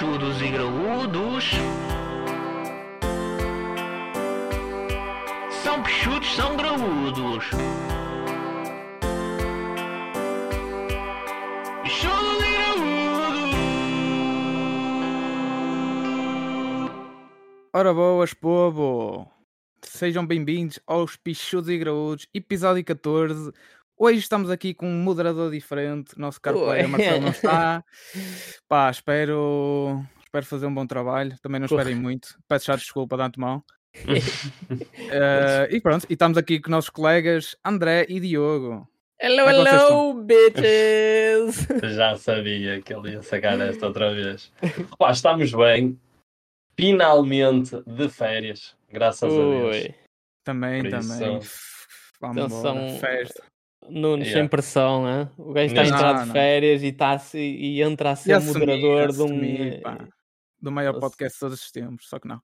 bichudos e graúdos. São bichudos, são graúdos. Bichudos e graúdos. Ora boas, povo! Sejam bem-vindos aos Pichudos e Graúdos, episódio 14. Hoje estamos aqui com um moderador diferente. Nosso caro Ui. colega Marcelo não está. Pá, espero, espero fazer um bom trabalho. Também não esperem muito. Peço já desculpa de antemão. Eh, e pronto, e estamos aqui com nossos colegas André e Diogo. Hello, é hello, bitches! Já sabia que ele ia sacar esta outra vez. Pá, estamos bem. Finalmente de férias. Graças a Deus. Ui, Também, Por também. isso- Vamos Atenção. embora, festa. Nunes Yeah. sem pressão, hein? o gajo está a entrar de férias e, está a se- e entra a ser assumir, moderador de um. assumir, pá, do maior Ass- podcast de todos os tempos, só que não.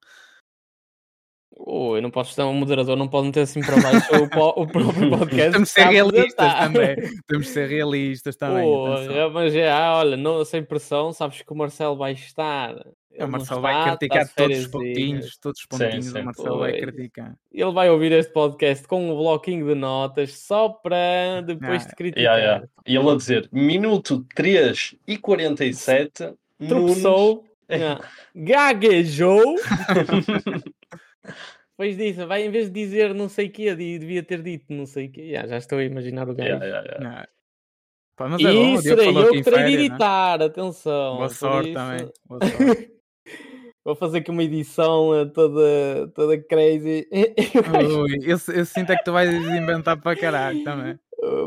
Ui, não podes estar um moderador, não pode meter assim para baixo o, po- o próprio podcast. Temos de que ser a realistas apresentar. também. Temos de ser realistas também. Porra, mas é, olha, não, sem pressão, sabes que o Marcelo vai estar. É, o Marcelo vai criticar todos os pontinhos, todos os pontinhos sim. o Marcelo vai Pois. criticar. Ele vai ouvir este podcast com um bloquinho de notas só para depois Ah, te criticar. Yeah, yeah. E ele a dizer, minuto 3 e 47, Tropeçou, yeah, gaguejou. Depois disso, vai em vez de dizer não sei o que, devia ter dito não sei o que. já estou a imaginar o gajo. Yeah, yeah, yeah. Pá, mas é bom, o Diogo serei falou eu que terei de né? editar, atenção. Boa sorte isso- também. Boa sorte. Vou fazer aqui uma edição eh, toda, toda crazy. Ui, eu, eu sinto é que tu vais inventar para caralho também.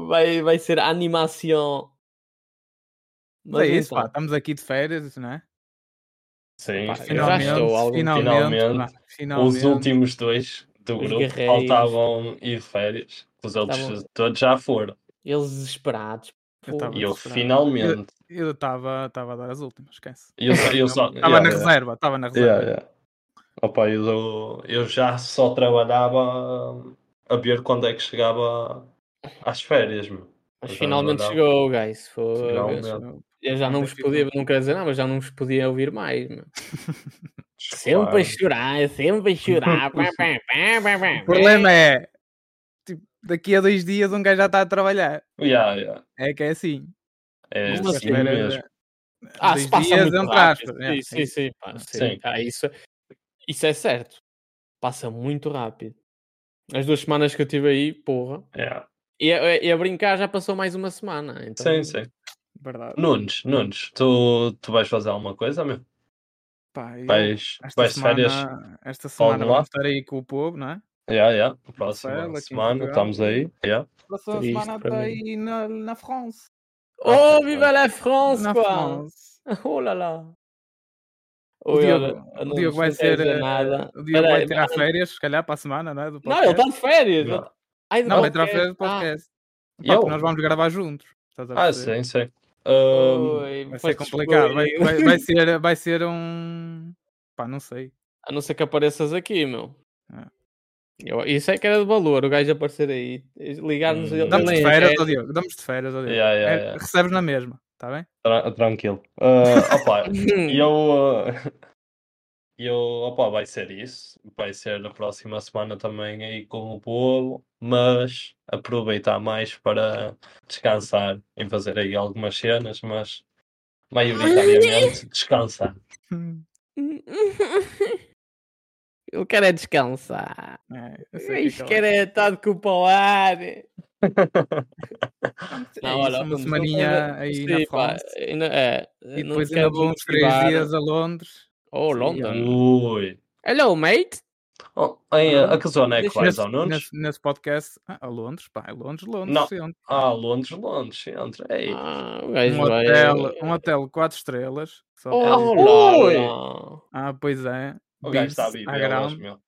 vai, vai ser animação. Mas é isso, pá, então, estamos aqui de férias, não é? Sim, Pá, eu já estou algum finalmente, Finalmente, pá, Os finalmente. últimos dois do Os grupo guerreiros. faltavam ir de férias. Os outros Estavam- todos já foram. Eles desesperados. Eu E eu desesperado. finalmente. Eu estava estava a dar as últimas, esquece. Estava yeah, na yeah. reserva, estava na reserva. Yeah. Opa, eu, eu já só trabalhava a ver quando é que chegava às férias, meu. Mas finalmente chegou, guys. Foi... Finalmente. Eu já não Ontem vos podia, não quero dizer nada, mas já não vos podia ouvir mais. meu. Sempre a chorar, sempre a chorar. O problema é, tipo, daqui a dois dias um gajo já está a trabalhar. Yeah, yeah. É que é assim. É Como assim Espera, mesmo. Ah, se passa dias, muito rápido. aspas, é, Sim, sim, é sim, pá, sim. Sim. Ah, isso, isso é certo. Passa muito rápido. As duas semanas que eu tive aí, porra. Yeah. E a, e a brincar já passou mais uma semana. Então, Sim, sim. Verdade. Nunes, Nunes, tu, tu vais fazer alguma coisa, meu? Pá, eu- Vais, esta vais de férias? semana, esta semana lá? vamos estar aí com o povo, não é? Yeah, yeah. Próxima Marcelo, semana, estamos aí. Yeah. Próxima Triste semana está aí na, na France. Oh, viva la France, Na quoi! France. Oh lá lá. O Oi, Diogo, olha, o não- Diogo vai ser. eh, nada. O Diogo vai Peraí, tirar mas- férias, se calhar, para a semana, não é? Do Não, ele está de férias. Não. Ai, do Não, vai tirar férias do Ah, podcast. E Pá, nós vamos gravar juntos. Ah, sim, sim. Um, oi, Vai ser complicado. Vai, vai, vai ser, vai ser um. Pá, não sei. A não ser que apareças aqui, meu. Ah. Eu- isso é que era de valor, o gajo aparecer aí. Ligar-nos Hum. ele- Damos de em férias, ó Diogo. Damos de férias, Diogo. Yeah, yeah, É, yeah. Recebes na mesma, está bem? tra- tranquilo. Uh, opa, E eu, uh, eu, opa, vai ser isso. Vai ser na próxima semana também aí com o povo, mas aproveitar mais para descansar e fazer aí algumas cenas, mas maioritariamente descansar. Ele quer é descansar. É, eu sei Isto que quer é estar de culpa ao ar. É Não, olha, uma semaninha quero- aí Sim, na pá, France. ainda- é, E depois ainda quero vou uns três dias a Londres. Oh, Sim, London. Ui. Hello, mate. Oh, em, a que zona é que vais ao Nunes? nesse, nesse podcast. Ah, a Londres, pá, é Londres, Londres. Não. sempre. Ah, Londres, Londres, entra. Ei. Ah, Um hotel, um hotel 4 estrelas. Só Oh, para- Ui. Ah, pois é. O gajo está a viver, ground. meu.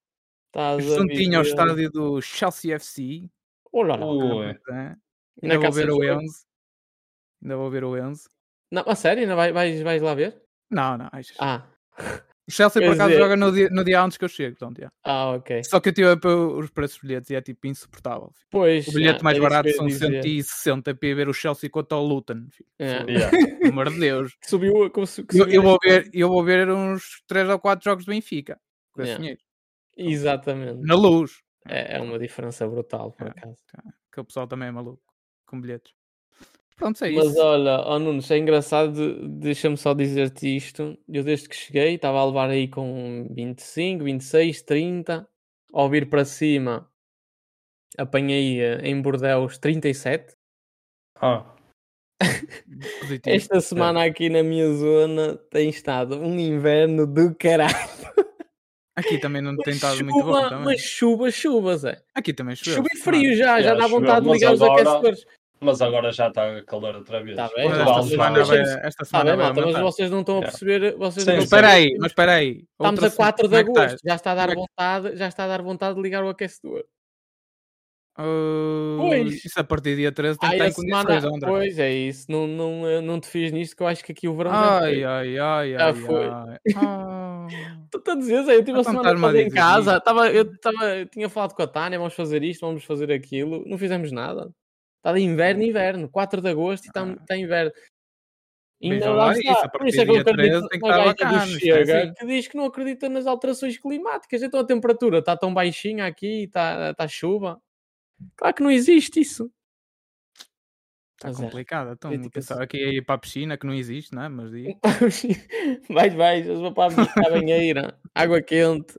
Estás Juntinho ao estádio do Chelsea FC. Oh, lá. Ui. Ainda vou ver o. Enzo. Ainda vou ver o Enzo. Não, a sério? Vai, vais, vais lá ver? Não, não. ai, Ah. O Chelsea por Quer acaso dizer- joga no dia, no dia antes que eu chego. Então, já. Ah, ok. Só que eu tive os preços dos bilhetes e é tipo insuportável. filho. Pois. O bilhete ah, mais era isso barato são dizer. 160 para ver o Chelsea contra o Luton. filho. É. Yeah. Pelo amor de Deus. Subiu, como Eu, eu vou ver, eu vou ver uns 3 ou 4 jogos do Benfica com esse Yeah. dinheiro. Exatamente. Na luz. É, é uma diferença brutal, por É. acaso. Que o pessoal também é maluco com bilhetes. Pronto, é Mas isso. olha, oh Nunes, é engraçado, de- deixa-me só dizer-te isto. Eu desde que cheguei estava a levar aí com 25, 26, 30. Ao vir para cima, apanhei eh, em Bordeus 37. Ah. Esta semana aqui na minha zona tem estado um inverno do caralho. Aqui também não tem Mas estado muito bom. chuva, Também. mas chuva, chuva, Zé. Aqui também choveu. Chuva e frio já, já dá vontade de mas ligar os agora- aquecedores. Mas agora já está calor outra vez. Tá bem, Mas esta vamos- semana vai, esta Tá semana bem, vai malta, mas vocês não estão a perceber. Vocês Sim, espera aí, mas espera aí. Estamos Outra a se- 4 de é agosto, estás? já está a dar é vontade, já está a dar vontade de ligar o aquecedor. Uh, Pois. Isso a partir do dia 13 tem que estar em condições, André. pois é isso, não, não, não te fiz nisto que eu acho que aqui o verão já Ai, foi. ai, ai, Já ai, foi. ai. Ah. Tu a dizer, Zé, eu tive a Então semana a estás-me a fazer em casa, tava, eu, tava, eu tinha falado com a Tânia, vamos fazer isto, vamos fazer aquilo, não fizemos nada. Está de inverno, inverno, 4 de agosto e está Ah. tá inverno. Ainda lá está. isso, Por isso é que eu acredito 13 tem que na do é Chega assim. que diz que não acredita nas alterações climáticas. Então a temperatura está tão baixinha aqui, está tá chuva. Claro que não existe isso. Está Mas é, complicado. Então, eu críticas. pensava que ia ir para a piscina, que não existe, não é? Mas diga. vais, vais, para a minha- para a banheira, água quente.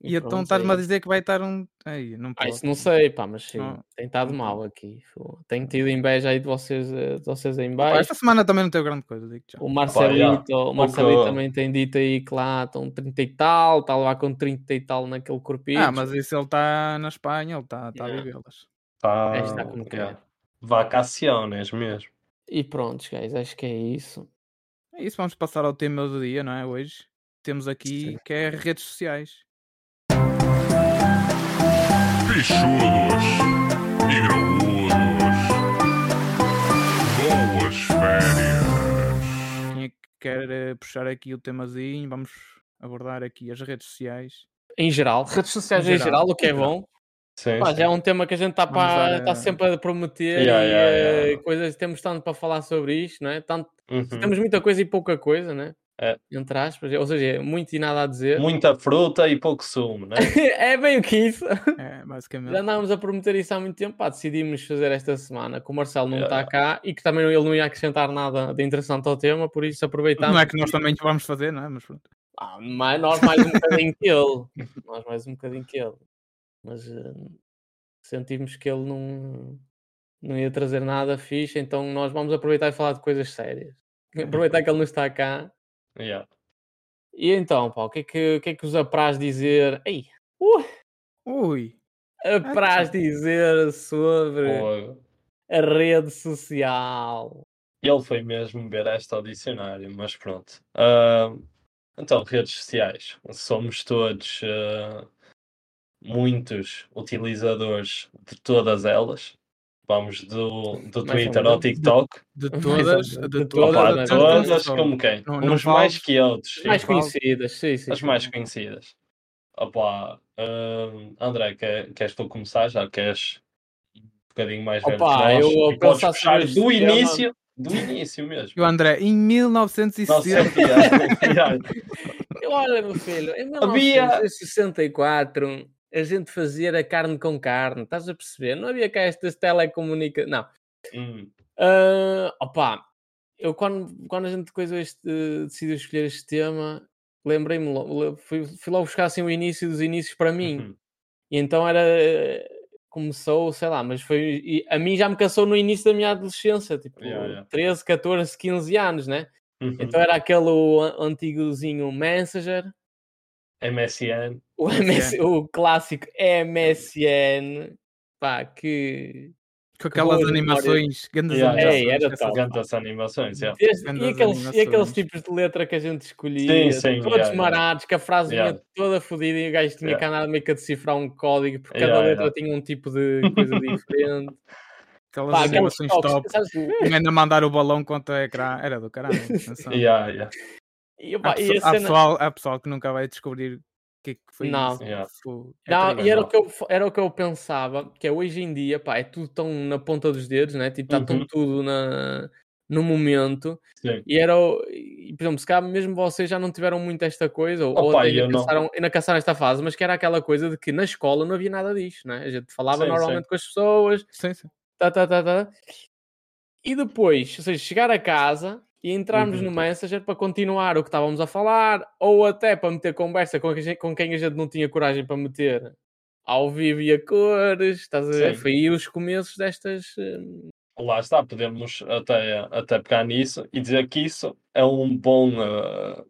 E então estás-me é a isso. dizer que vai estar um. Ai, não Ah, posso. isso não sei, pá, mas sim, Não. tem estado mal aqui. Tenho tido inveja aí de vocês, eh, de vocês em Pá, baixo. esta semana também não teve grande coisa, digo já. O Marcelito, o Marcelito também tem dito aí que lá estão 30 e tal, está lá com 30 e tal naquele corpinho. Ah, mas isso ele está na Espanha, ele está tá a Yeah. vivê-las. Tá, Aí está como yeah. quer. Vacaciones mesmo. E pronto, guys, acho que é isso. É isso, vamos passar ao tema do dia, não é? Hoje temos aqui Sim. que é redes sociais. Bichudos e graúdos. Boas férias. Quem é que quer eh, puxar aqui o temazinho? Vamos abordar aqui as redes sociais. Em geral, redes sociais Em em geral, geral, o que é geral. bom. Sim, Pá, sim. já é um tema que a gente está dar, tá eh, sempre a prometer Yeah, e yeah, eh, yeah. coisas, temos tanto para falar sobre isto, não é? Tanto, Uhum. Temos muita coisa e pouca coisa, né? É. Entre aspas, ou seja, é muito e nada a dizer. Muita fruta e pouco sumo, né? é bem o que isso. É, basicamente. Já andávamos a prometer isso há muito tempo. Pá, decidimos fazer esta semana, que o Marcelo não está Yeah. cá e que também ele não ia acrescentar nada de interessante ao tema, por isso aproveitamos. Não é que nós também vamos fazer, não é? Mas pronto. Ah, mais, nós mais um bocadinho que ele. Nós mais um bocadinho que ele. Mas eh, sentimos que ele não, não ia trazer nada fixe, então nós vamos aproveitar e falar de coisas sérias. Aproveitar que ele não está cá. Yeah. E então, pá, o que é que, o que, é que os apraz dizer? Ei, uh, Ui, apraz dizer sobre a rede social. Ele foi mesmo ver esta ao dicionário, mas pronto. Ah, então, redes sociais. Somos todos ah, muitos utilizadores de todas elas. Vamos do, do Mais Twitter ou ao. TikTok. de Mais todas, de de todas, mas- todas como quem? Não- não Uns mais que outros. sim. mais conhecidas, sim, sim. As mais conhecidas. Opa, ah, André, quer, queres tu começar? Já queres um bocadinho mais velho Opa, que nós? eu podes pensar puxar do início, do início mesmo. E o André, em 1960. 900 Olha, meu filho, em Havia- 1964 a gente fazia a carne com carne, estás a perceber? Não havia cá estas telecomunicações. Não. Hum, Ah, opa, eu quando, quando a gente coisa este, decidiu escolher este tema, lembrei-me, fui, fui logo buscar assim o início dos inícios para mim. uhum. E então era. Começou, sei lá, mas foi. e a mim já me cansou no início da minha adolescência, tipo Yeah, yeah. 13, 14, 15 anos, né? Uhum. Então era aquele antigozinho Messenger, MSN. O, MS, o clássico MSN, pá, que. Com aquelas boas animações, grandes Yeah, animações. yeah. Ei, era top. Tantas animações, yeah. Desde- e, Grandes aqueles, e aqueles animações. tipos de letra que a gente escolhia, Sim, sim, todos yeah, yeah. marados, que a frase Yeah. vinha toda fodida e o gajo tinha Yeah. que andar meio que a decifrar um código, porque cada letra yeah. tinha um tipo de coisa diferente. Aquelas Pá, animações toques, top. sabes, ainda mandar o balão contra o ecrã. Era do caralho. Yeah, yeah. E, Há, opá, e pesso- a há cena- pessoal, há pessoal que nunca vai descobrir que é que foi Não. isso. Yeah. É Não, e era o, que eu, era o que eu pensava, que é hoje em dia, pá, é tudo tão na ponta dos dedos, né? Tipo, está tão Uhum. tudo na, no momento. Sim. E era, o- e, por exemplo, se calhar mesmo vocês já não tiveram muito esta coisa, ou, ou Opa, até ainda, caçaram, ainda caçaram esta fase, mas que era aquela coisa de que na escola não havia nada disto, né? A gente falava Sim, normalmente com as pessoas, Sim, sim. tá, tá, tá, tá. E depois, ou seja, chegar a casa e entrarmos Uhum. no Messenger para continuar o que estávamos a falar, ou até para meter conversa com, gente- com quem a gente não tinha coragem para meter ao vivo e a cores, estás a ver? Sim. Foi aí os começos destas. hum, Lá está, podemos até, até pegar nisso e dizer que isso é um bom, eh,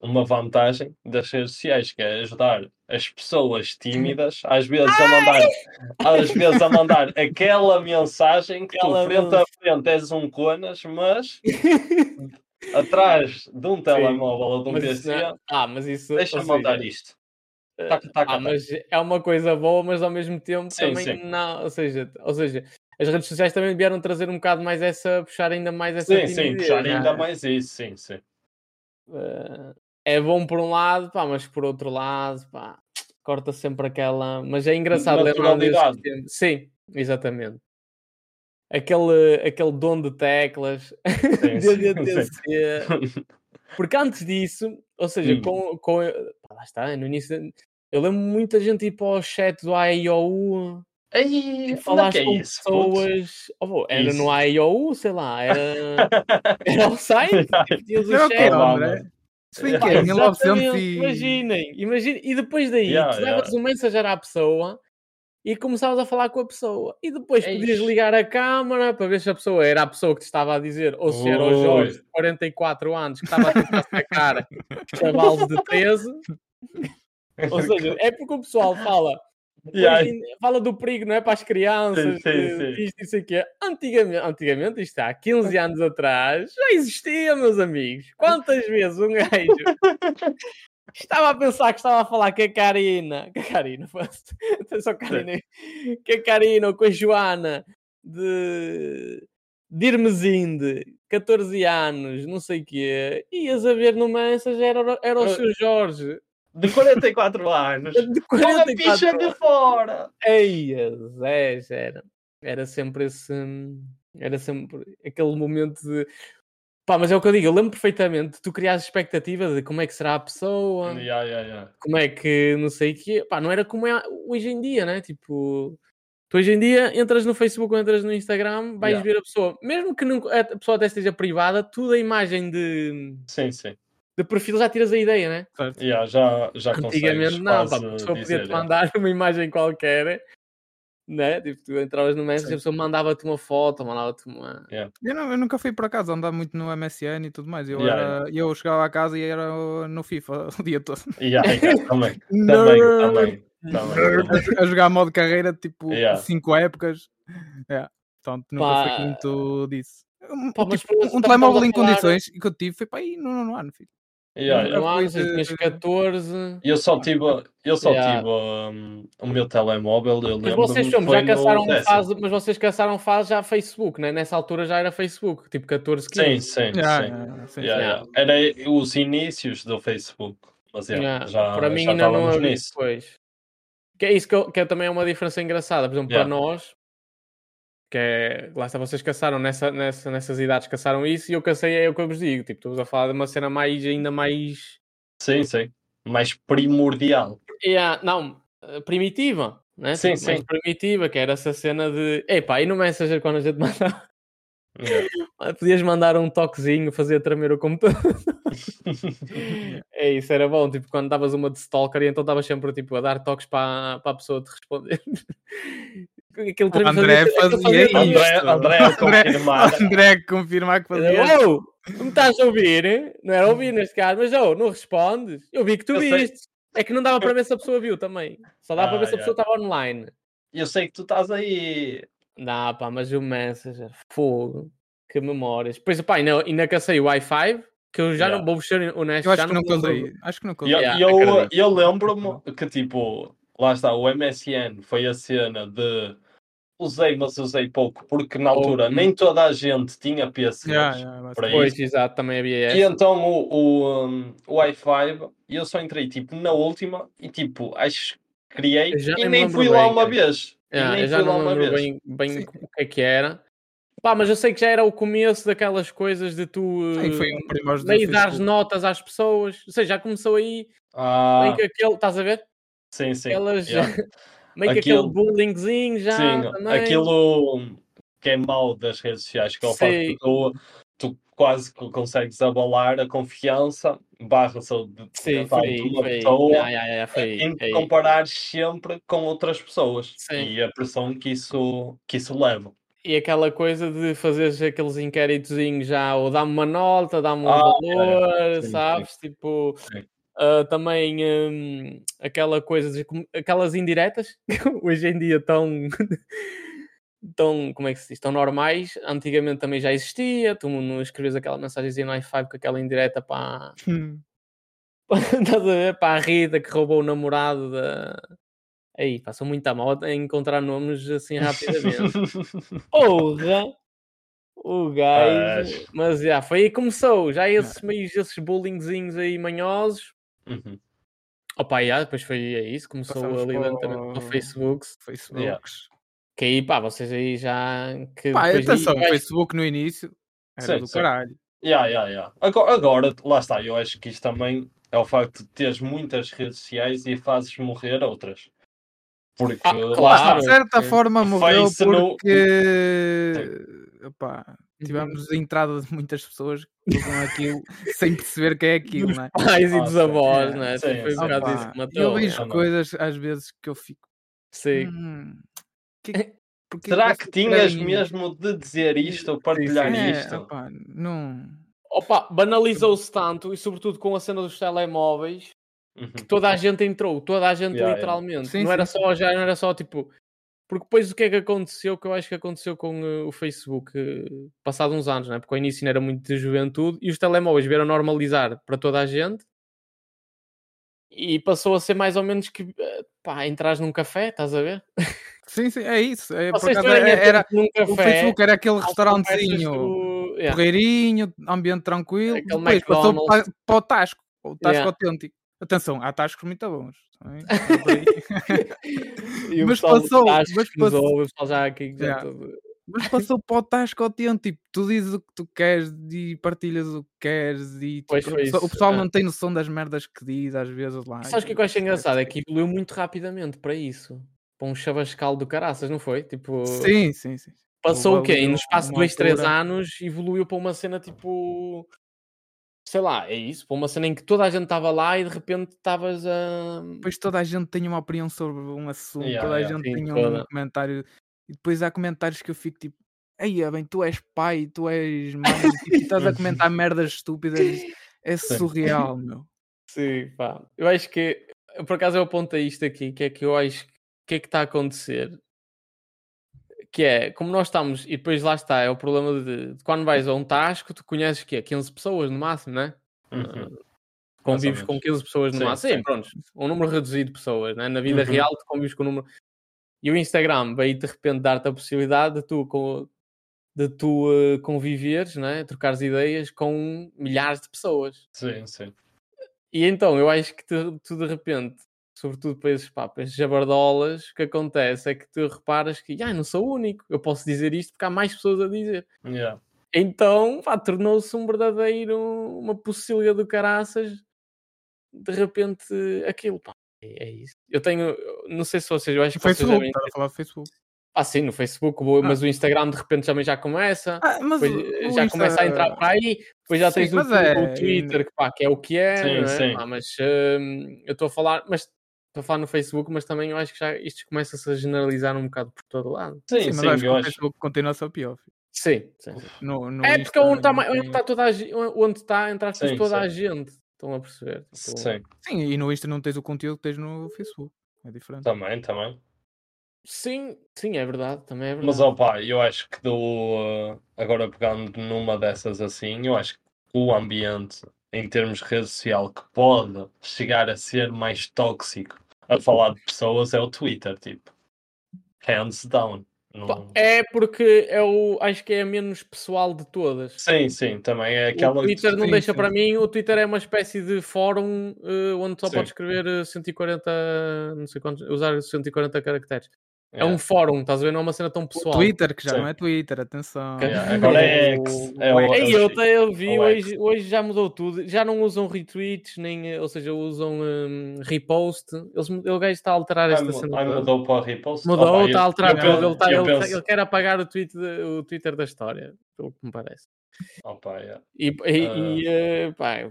uma vantagem das redes sociais, que é ajudar as pessoas tímidas, às vezes a mandar, às vezes a mandar aquela mensagem que Aquela tu frente a frente és um conas, mas atrás de um telemóvel ou de um mas PC, não é- Ah, mas isso. deixa-me seja, mandar isto. Taca, taca, Ah, taca. mas é uma coisa boa, mas ao mesmo tempo Sim, também sim. não. Ou seja, ou seja, as redes sociais também vieram trazer um bocado mais essa, puxar ainda mais essa Sim, sim, puxar né? ainda mais isso, sim, sim. Eh, é bom por um lado, pá, mas por outro lado, pá, corta sempre aquela. Mas é engraçado lembrar tempos. Sim, exatamente. Aquele, aquele dom de teclas Sim, de sim. Porque antes disso, ou seja, Hum. com, com pá, lá está, no início, eu lembro muita gente ir para o chat do AIOU Ei, é falar que é com isso? pessoas. Oh, era Isso. no AIOU, sei lá, era, era o site, tinhas o quê, chat. mano. Isso foi em Yeah. quê? Exatamente, 1900 e... Imaginem, imaginem. E depois daí, Yeah, tu levas o Messenger à pessoa e começavas a falar com a pessoa. E depois podias Eish. ligar a câmara para ver se a pessoa era a pessoa que te estava a dizer, ou se era o. Jorge, de 44 anos, que estava a tentar sacar chavalos de 13. Ou seja, é porque o pessoal fala. Yeah. hoje em- fala do perigo, não é? Para as crianças, Sim, sim, de- sim. disto e isso aqui. Antigamente, antigamente, isto há 15 anos atrás, já existia, meus amigos. Quantas vezes um gajo estava a pensar que estava a falar com a Karina, com a Karina, atenção, Karina, com a Karina ou com a Joana de, de Irmesinde, 14 anos, não sei o quê, ias a ver no Messenger, era, era o Eu- seu Jorge, De 44 anos. de Com a 44 picha de fora. Ei, Zé, era. Era sempre esse. Era sempre aquele momento de. Pá, mas é o que eu digo, eu lembro perfeitamente tu criares expectativa de como é que será a pessoa, Yeah, yeah, yeah. como é que não sei o quê. Pá, não era como é hoje em dia, né? Tipo, tu hoje em dia entras no Facebook ou entras no Instagram, vais ver a pessoa, mesmo que não- a pessoa até esteja privada, tudo a imagem de, Sim, sim. De perfil já tiras a ideia, né? Certo. Yeah, já, já Antigamente não, pá, a pessoa podia-te yeah. mandar uma imagem qualquer, né? Tipo, tu entravas no Messenger, a pessoa mandava-te uma foto, mandava-te uma. Eu, não- eu nunca fui para casa andar muito no MSN e tudo mais. Eu, Yeah, era, eu chegava a casa e era no FIFA o dia todo. Yeah, yeah, também, também, também, também. A, a jogar modo carreira, tipo, Yeah. cinco épocas. Yeah. Portanto, nunca Pá. foi muito disso. Um, Pá, tipo, um telemóvel em falar- condições que eu tive foi para aí no nono ano, filho. Yeah, Eu yeah. No ano, fui de- tinhas 14. Eu só tive, eu só Yeah. tive um, o meu telemóvel, eu Mas vocês já caçaram fase, mas vocês caçaram fase já Facebook, né? Nessa altura já era Facebook, tipo 14, 15. Sim, sim, Yeah, sim. yeah, sim, Yeah, Yeah. yeah. Era os inícios do Facebook. Mas yeah, Yeah, já, para mim já ainda não havia nisso. depois. Que é isso que, eu- que é também uma diferença engraçada, por exemplo, Yeah. para nós, que é, lá está, vocês caçaram nessa, nessa, nessas idades, caçaram isso e eu cacei, é o que eu vos digo, tipo, estamos a falar de uma cena mais, ainda mais, Sim, sim. Mais primordial. Yeah, não, eh, primitiva, né? Sim, Tipo, mais sim. primitiva, que era essa cena de, epá, e no Messenger quando a gente mandava, Yeah. podias mandar um toquezinho, fazer tremer o computador. É isso, era bom, tipo, quando davas uma de stalker e então estavas sempre tipo, a dar toques para, para a pessoa te responder. Aquele tremer André aquele fazia isso. André, André a confirmar. André confirmar que fazia. Oh, não me estás a ouvir? Não era ouvir neste caso, mas oh, não respondes. Eu vi que tu Eu sei. viste. É que não dava para ver se a pessoa viu também. Só dava para Ah, ver se a yeah. pessoa estava online. Eu sei que tu estás aí. Não, pá, mas o Messenger, fogo, que memórias. Depois, pá, ainda, ainda cacei o Wi-Fi, que eu já Yeah. não vou ser honesto. Eu acho já que não usei. Acho que E usei. eu, Yeah, eu, eu lembro-me que, tipo, lá está, o MSN foi a cena de usei, mas usei pouco, porque na altura Pouco. nem toda a gente tinha PCs. Yeah, yeah, para. Pois, isso. exato, também havia E então o, o, um, o Wi-Fi, eu só entrei tipo na última e tipo, acho que criei e nem fui bem, lá uma vez. E Yeah, nem eu já fui lá uma vez. bem, bem o que é que era. Pá, mas eu sei que já era o começo daquelas coisas de tu Sim, foi eh, um primórdio do meio dar Facebook. notas às pessoas. Ou seja, já começou aí Ah, que aquele, estás a ver? sim, sim. Aquelas, yeah. meio que aquele bullyingzinho já Sim, também. aquilo que é mau das redes sociais, que é o facto Sim. de tu, tu quase que consegues abalar a confiança barra saúde Sim, foi, de uma foi, pessoa yeah, yeah, yeah, foi, em aí. comparar sempre com outras pessoas Sim. e a pressão que isso, que isso leva. E aquela coisa de fazeres aqueles inquéritozinhos já, ou dá-me uma nota, dá-me um Ah, valor, é, sim, sim. sabes? Tipo, Ah, também hum, aquela coisa, de, aquelas indiretas, que hoje em dia estão, tão, como é que se diz, tão normais, antigamente também já existia, tu não escreves aquela mensagem no i5 com aquela indireta para, Hum. estás a ver, para a Rita que roubou o namorado da... Aí, passou muito a mal a encontrar nomes assim rapidamente. Porra! O gajo. Mas já, foi aí que começou. Já esses meios, esses bullyingzinhos aí manhosos. Uhum. Opa, já, depois foi é isso. Começou Passamos o- no Facebook. Facebooks. Que aí, pá, vocês aí já. Que Pá, atenção, aí, o Facebook no início era Sim, do sim. caralho. Yeah, yeah, yeah. Agora, agora, lá está, eu acho que isto também é o facto de teres muitas redes sociais e fazes morrer outras. Porque Ah, lá claro. de está, certa forma morreu no- porque opá, Uhum. Tivemos a entrada de muitas pessoas que usam aquilo sem perceber que é aquilo, não é? pais e dos avós, É, né? sim, Foi um bocado isso que eu matou. vejo também. coisas às vezes que eu fico. Sim. "Hum, que- porque será vocês que tinhas querem-" mesmo de dizer isto ou partilhar É, isto? opá, não. Opa, banalizou-se tanto, e sobretudo com a cena dos telemóveis, Uhum. toda a gente entrou, toda a gente Yeah, yeah. literalmente. Sim, não era sim, só, já não era só tipo. Porque depois o que é que aconteceu? Que eu acho que aconteceu com eh, o Facebook, eh, passado uns anos, né? porque ao início ainda era muito de juventude e os telemóveis vieram normalizar para toda a gente e passou a ser mais ou menos que eh, pá, entras num café, estás a ver? Sim, sim, é isso. É, por acaso, é- era, atentos num o café, Facebook era aquele restaurantezinho do- yeah. ambiente tranquilo, Aquele depois passou para, para o Tasco, o Tasco Yeah. autêntico. Atenção, há Tascos muito bons. E o Mas passou, Tasco mas passou. ouve, já aqui já Yeah. todo- Mas passou para o Tasco autêntico, tipo, tu dizes o que tu queres e partilhas o que queres e Pois tipo, foi o pessoal, o pessoal é. não tem noção das merdas que diz às vezes lá. Sabes o que é que eu acho engraçado? É que evoluiu muito rapidamente para isso. Para um chavascal do caraças, não foi? Tipo, Sim, sim, sim. passou o quê? ali No espaço de uma 2, 3 altura- anos evoluiu para uma cena tipo. Sei lá, é isso. Para uma cena em que toda a gente estava lá e de repente estavas a. Depois toda a gente tem uma opinião sobre um assunto, Yeah, toda a yeah. gente Sim, tem um toda. comentário, e depois há comentários que eu fico tipo, ei, bem, tu és pai, tu és mãe, tipo, e estás a comentar merdas estúpidas, é Sim. surreal, meu. Sim, pá. Eu acho que. Por acaso eu apontei isto aqui, que é que eu acho que que é que está a acontecer. Que é, como nós estamos, e depois lá está, é o problema de, de quando vais a um tasco, tu conheces que é 15 pessoas no máximo, né? Uhum. convives ou com menos. 15 pessoas no Sim, máximo. Sim, sim. pronto. Um número reduzido de pessoas, né? Na vida Uhum. real, tu convives com um número. E o Instagram veio de repente dar-te a possibilidade de tu, com... de tu eh, conviveres, né? trocares ideias com milhares de pessoas. Sim, sim. E então eu acho que tu, tu de repente, sobretudo para esses, pá, para esses jabardolas, o que acontece é que tu reparas que ah, não sou o único, eu posso dizer isto porque há mais pessoas a dizer. Yeah. Então, pá, tornou-se um verdadeiro, uma pocilga do caraças, de repente, aquilo, pá, é, é isso. Eu tenho, não sei se vocês, eu acho que vocês Facebook, devem estás ter- a falar do Facebook. Ah, sim, no Facebook, mas o Instagram de repente também já começa, Ah, mas depois já Insta- começa a entrar para aí, depois já Sim, tens o, é- o Twitter, que, pá, que é o que é, Sim, não é? sim. Pá, mas hum, eu estou a falar, mas estou a falar no Facebook, mas também eu acho que já isto começa-se a generalizar um bocado por todo lado. Sim, Sim, sim, mas acho que eu o acho. Facebook continua a ser pior. filho. Sim, sim. sim. No, no É porque é onde está não onde tem- tá toda a gente, onde está, entre aspas, Sim, toda a gente. Estão a perceber? Tipo, Sim, Sim, e no Insta não tens o conteúdo que tens no Facebook. É diferente. também, também. Sim, sim, é verdade, também é verdade. Mas opa, eu acho que do uh, agora pegando numa dessas assim, eu acho que o ambiente em termos de rede social que pode chegar a ser mais tóxico a falar de pessoas é o Twitter, tipo. Hands down. Não- É porque eu acho que é a menos pessoal de todas. Sim, sim, também é aquela. O Twitter não deixa para mim, o Twitter é uma espécie de fórum eh, onde só Sim. pode escrever eh, 140, não sei quantos, usar 140 caracteres. É um fórum, estás a ver? Não é uma cena tão O pessoal. Twitter, que já Sim. não é Twitter, atenção. Yeah, Agora é X. É o, Ei, é o eu, X. até eu vi, o X. hoje, hoje já mudou tudo. Já não usam retweets, nem, eh, ou seja, usam hum, repost. Eles, o gajo está a alterar esta mu- cena. toda. mudou para o repost. Mudou, Opa, está a alterar eu Ele, tá- ele penso- ele quer apagar o, tweet de- o Twitter da história, pelo que me parece. Opa, yeah. E, e, e, eh, pá, eh,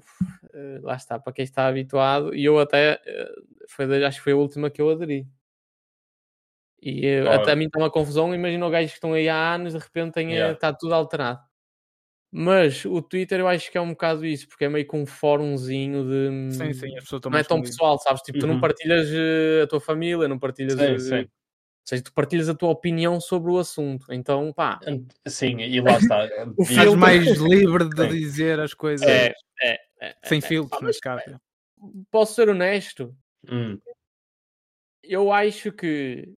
lá está, para quem está habituado, e eu até foi, acho que foi a última que eu aderi. E eh, até a mim está uma confusão. Imagina os gajos que estão aí há anos, de repente tem, eh, Yeah. está tudo alterado. Mas o Twitter eu acho que é um bocado isso, porque é meio que um fórumzinho de. Sim, sim, as pessoas estão Não é tão pessoal, sabes? Tipo, tu não Uhum. partilhas eh, a tua família, não partilhas. Sim, eh, sim. Ou seja, tu partilhas a tua opinião sobre o assunto. Então, pá. Sim, e lá está. O E- Estás filtro- mais livre de Sim. dizer as coisas É, é, é, sem é. filtros, mas, caso. Posso ser honesto? Hum, eu acho que,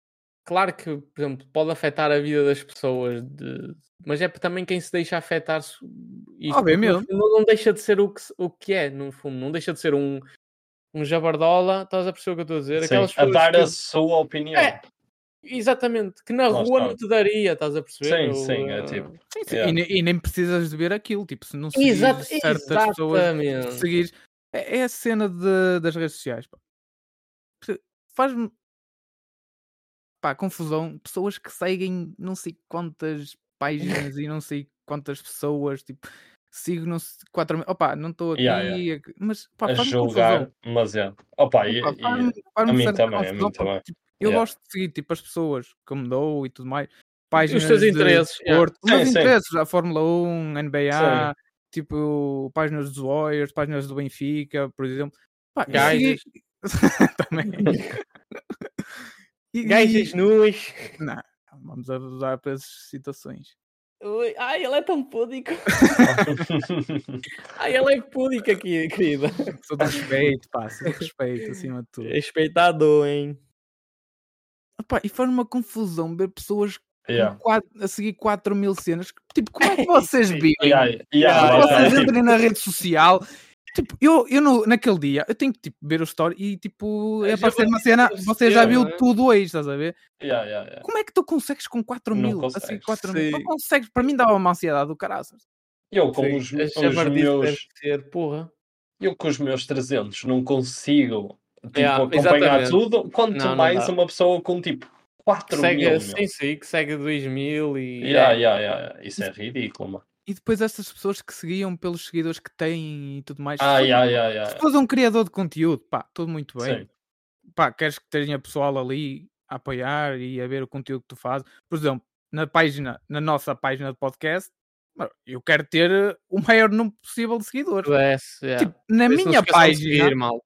claro que, por exemplo, pode afetar a vida das pessoas, de- mas é também quem se deixa afetar. no Obviamente. fundo Não deixa de ser o que, o que é, no fundo, não deixa de ser um, um jabardola, estás a perceber o que eu estou a dizer? sim, Aquelas a pessoas dar que- a sua opinião. É, Exatamente, que na Lá rua está. não te daria, estás a perceber? Sim, sim, é eh, tipo. Sim, sim, Yeah. E, e nem precisas de ver aquilo, tipo, se não seguires Exata- certas pessoas, exatamente. seguir é, é a cena de- das redes sociais. pá. Faz-me pá, confusão. Pessoas que seguem não sei quantas páginas e não sei quantas pessoas, tipo, sigo não sei, quatro mil. Opa, não estou aqui, Yeah, yeah. mas pá, a julgar, confusão. mas é. Opa, e, e- a mim também, a mim confusão, também. tipo, eu Yeah. gosto de seguir tipo, as pessoas que me dou e tudo mais. Páginas teus de interesses, yeah. desporto, os meus Sim, sim. interesses, a Fórmula 1, NBA, tipo, páginas dos Warriors, páginas do Benfica, por exemplo. Pá, Gajas. segui- também. E- Gajas e- nuas. Não, vamos abusar para essas situações. Ui, Ai, ele é tão púdico. Ai, ele é púdico aqui, querida. Sou de respeito, pá, sou de respeito acima de tudo. Respeitado, hein? Epá, e faz uma confusão ver pessoas Yeah. quatro- a seguir 4 mil cenas. Tipo, como é que vocês vivem? Yeah, yeah, Yeah, vocês é tipo, entrem na rede social. Tipo, eu, eu no, naquele dia eu tenho que tipo, ver o story e tipo É, é aparecer uma cena. Você já viu não é? tudo hoje, estás a ver? yeah, yeah, yeah. Como é que tu consegues com 4 Não mil? consegues, Assim, 4 mil? Não consegues. Para mim dava uma ansiedade do caraças. Eu com Sim, os, os meus ser, porra. eu com os meus 300 não consigo tipo, Yeah, acompanhar exatamente. tudo, quanto Não, não mais dá. uma pessoa com tipo 4 Que segue, mil. meu. sim, sim, que segue 2000 e. Yeah, é. yeah, yeah. Isso é ridículo, mano. E depois essas pessoas que seguiam pelos seguidores que têm e tudo mais. Ah, se, yeah, yeah, yeah. se fores um criador de conteúdo, pá, tudo muito bem. Sim. pá, queres que tenha pessoal ali a apoiar e a ver o conteúdo que tu fazes. Por exemplo, na página, na nossa página de podcast, eu quero ter eh, o maior número possível de seguidores. Yeah. Tipo, na isso minha página, seguir, mal.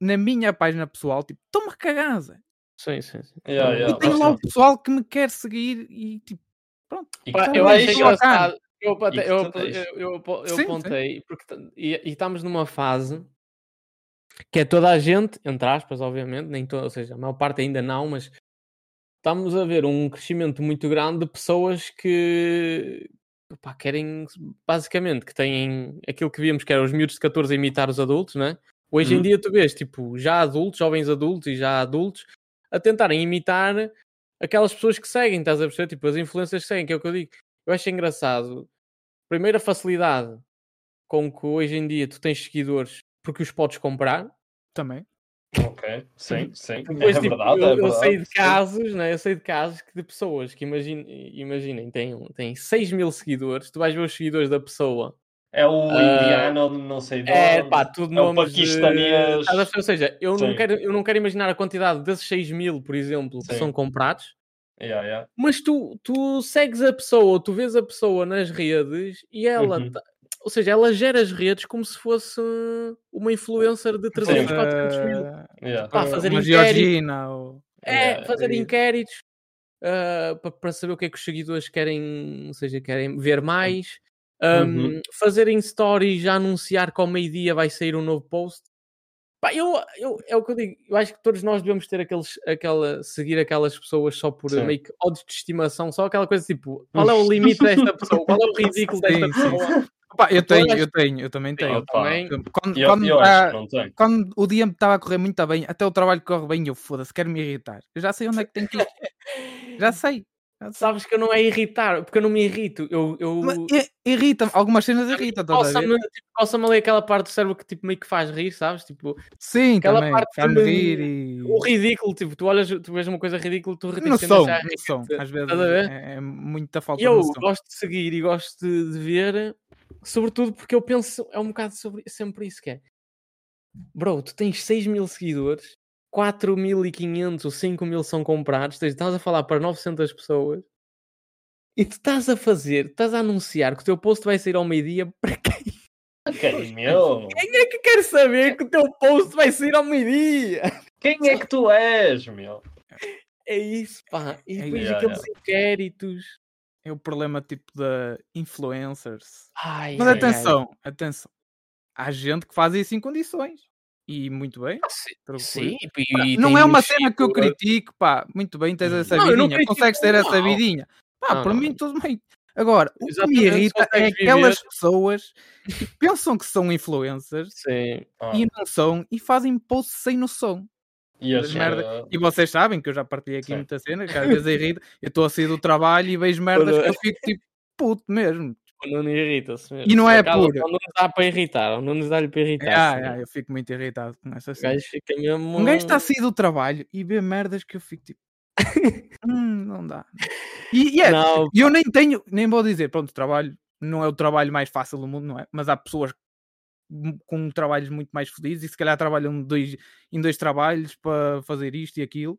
na minha página pessoal, tipo, estou-me a cagar, Zé. Sim, sim, sim. Yeah, yeah, E tenho lá o pessoal que me quer seguir e tipo, pronto. E Pá, que eu engraçado. Eu, eu, eu, eu, apontei, porque t- e, e estamos numa fase que é toda a gente, entre aspas, obviamente, nem toda, ou seja, a maior parte ainda não, mas estamos a ver um crescimento muito grande de pessoas que pá, querem, basicamente, que têm aquilo que víamos que eram os miúdos de 14 a imitar os adultos, né? Hoje em Uhum. dia tu vês, tipo, já adultos, jovens adultos e já adultos, a tentarem imitar aquelas pessoas que seguem, estás a perceber? Tipo, as influências que seguem, que é o que eu digo. Eu acho engraçado. Primeiro, a facilidade com que hoje em dia tu tens seguidores porque os podes comprar. Também. Ok, sim, sim. Depois, é tipo, verdade, eu, é eu verdade. sei de sim. casos, né? Eu sei de casos que de pessoas que imaginem, imaginem têm, têm 6 mil seguidores, tu vais ver os seguidores da pessoa. É o Ah, indiano, não sei de É, pá, tudo é nomes de- paquistanês. Perceber? Ou seja, eu não, quero, eu não quero imaginar a quantidade desses 6 mil, por exemplo, que Sim. são comprados. Yeah, yeah. Mas tu, tu segues a pessoa, tu vês a pessoa nas redes e ela, Uhum. tá- ou seja, ela gera as redes como se fosse uma influencer de 300, Sim. 400 mil. Eh, Yeah. Pá, fazer uma inquéritos. Georgina ou... É, Yeah, fazer inquéritos pa- para saber o que é que os seguidores querem, ou seja, querem ver mais. Uhum. Um, Fazerem stories já anunciar que ao meio-dia vai sair um novo post. Pá, eu, eu, é o que eu digo, eu acho que todos nós devemos ter aqueles, aquela, seguir aquelas pessoas só por Sim. meio que ódios de estimação, só aquela coisa tipo, qual é o limite desta pessoa, qual é o ridículo desta Sim, sim, pessoa. Pá, eu Tu tenho, eu tenho, eu também tenho. Eu Opa. também. Quando, Eu, quando eu tá- tem. quando o dia me estava a correr muito bem, até o trabalho corre bem, eu foda-se, quero me irritar. Eu já sei onde é que tenho que ir. Já sei. Sabes que eu não é irritar, porque eu não me irrito, eu, eu Irrita-me, algumas cenas irritam, coça-me tipo, coça ali aquela parte do cérebro que tipo, meio que faz rir, sabes? Tipo, Sim, aquela também. parte de- rir e. o ridículo, tipo, tu olhas, tu vês uma coisa ridícula, tu no som. rir-te. Às vezes é, é muita falta eu de noção. gosto de seguir e gosto de, de ver, sobretudo porque eu penso, é um bocado sobre, sempre isso que é. Bro, tu tens 6 mil seguidores, 4.500 ou 5 mil são comprados, estás a falar para 900 pessoas e tu estás a fazer, estás a anunciar que o teu post vai sair ao meio-dia para quem? Quem, meu? Quem é que quer saber que o teu post vai sair ao meio-dia? Quem é que tu és, meu? É isso, pá. E É depois isso. aqueles inquéritos. É o problema tipo da influencers. Ai, Mas ai, ai. atenção, atenção. Há gente que faz isso em condições. E muito bem. Ah, sim, e não é uma cena que eu seguidores. critico, pá. Muito bem, tens essa Não, vidinha. critico, Consegues ter essa não. vidinha. Pá, Não, para mim tudo bem. Agora, o que me Exatamente, irrita é aquelas viver- pessoas que pensam que são influencers. Ah, e não são e fazem posts sem noção. e esse, merda- eh, E vocês sabem que eu já partilhei aqui Sim. muita cena, que às vezes irrita. Eu estou a sair do trabalho e vejo merdas que eu fico tipo puto mesmo. O Nuno irrita-se mesmo. E não é acaso, por- Não nos dá para irritar. Não nos dá-lhe para irritar. Ah, ah, eu fico muito irritado com essa O cena. gajo fica mesmo. Um gajo está a sair do trabalho e vê merdas que eu fico tipo. hum, não dá. E, é, Não, eu nem tenho, nem vou dizer, pronto, trabalho não é o trabalho mais fácil do mundo, não é? Mas há pessoas com trabalhos muito mais felizes e se calhar trabalham dois, em dois trabalhos para fazer isto e aquilo.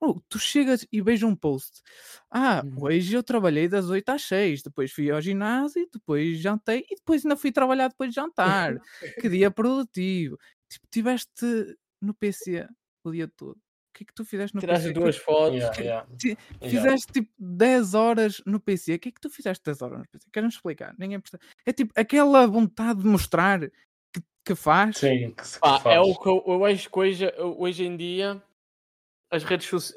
Oh, tu chegas e vejo um post. Ah, Uhum. hoje eu trabalhei das 8 às 6, depois fui ao ginásio, depois jantei e depois ainda fui trabalhar depois de jantar. que dia produtivo. Tipo, tiveste no PC o dia todo. O que é que tu fizeste no tiraste PC? duas fotos. yeah, yeah, Ti- yeah. Fizeste tipo 10 horas no PC. O que é que tu fizeste 10 horas no PC? Queres-me explicar? Ninguém percebe. É tipo aquela vontade de mostrar que, que faz. Sim, que se Pá, faz. é o que eu, eu acho que hoje, hoje em dia as redes, soci-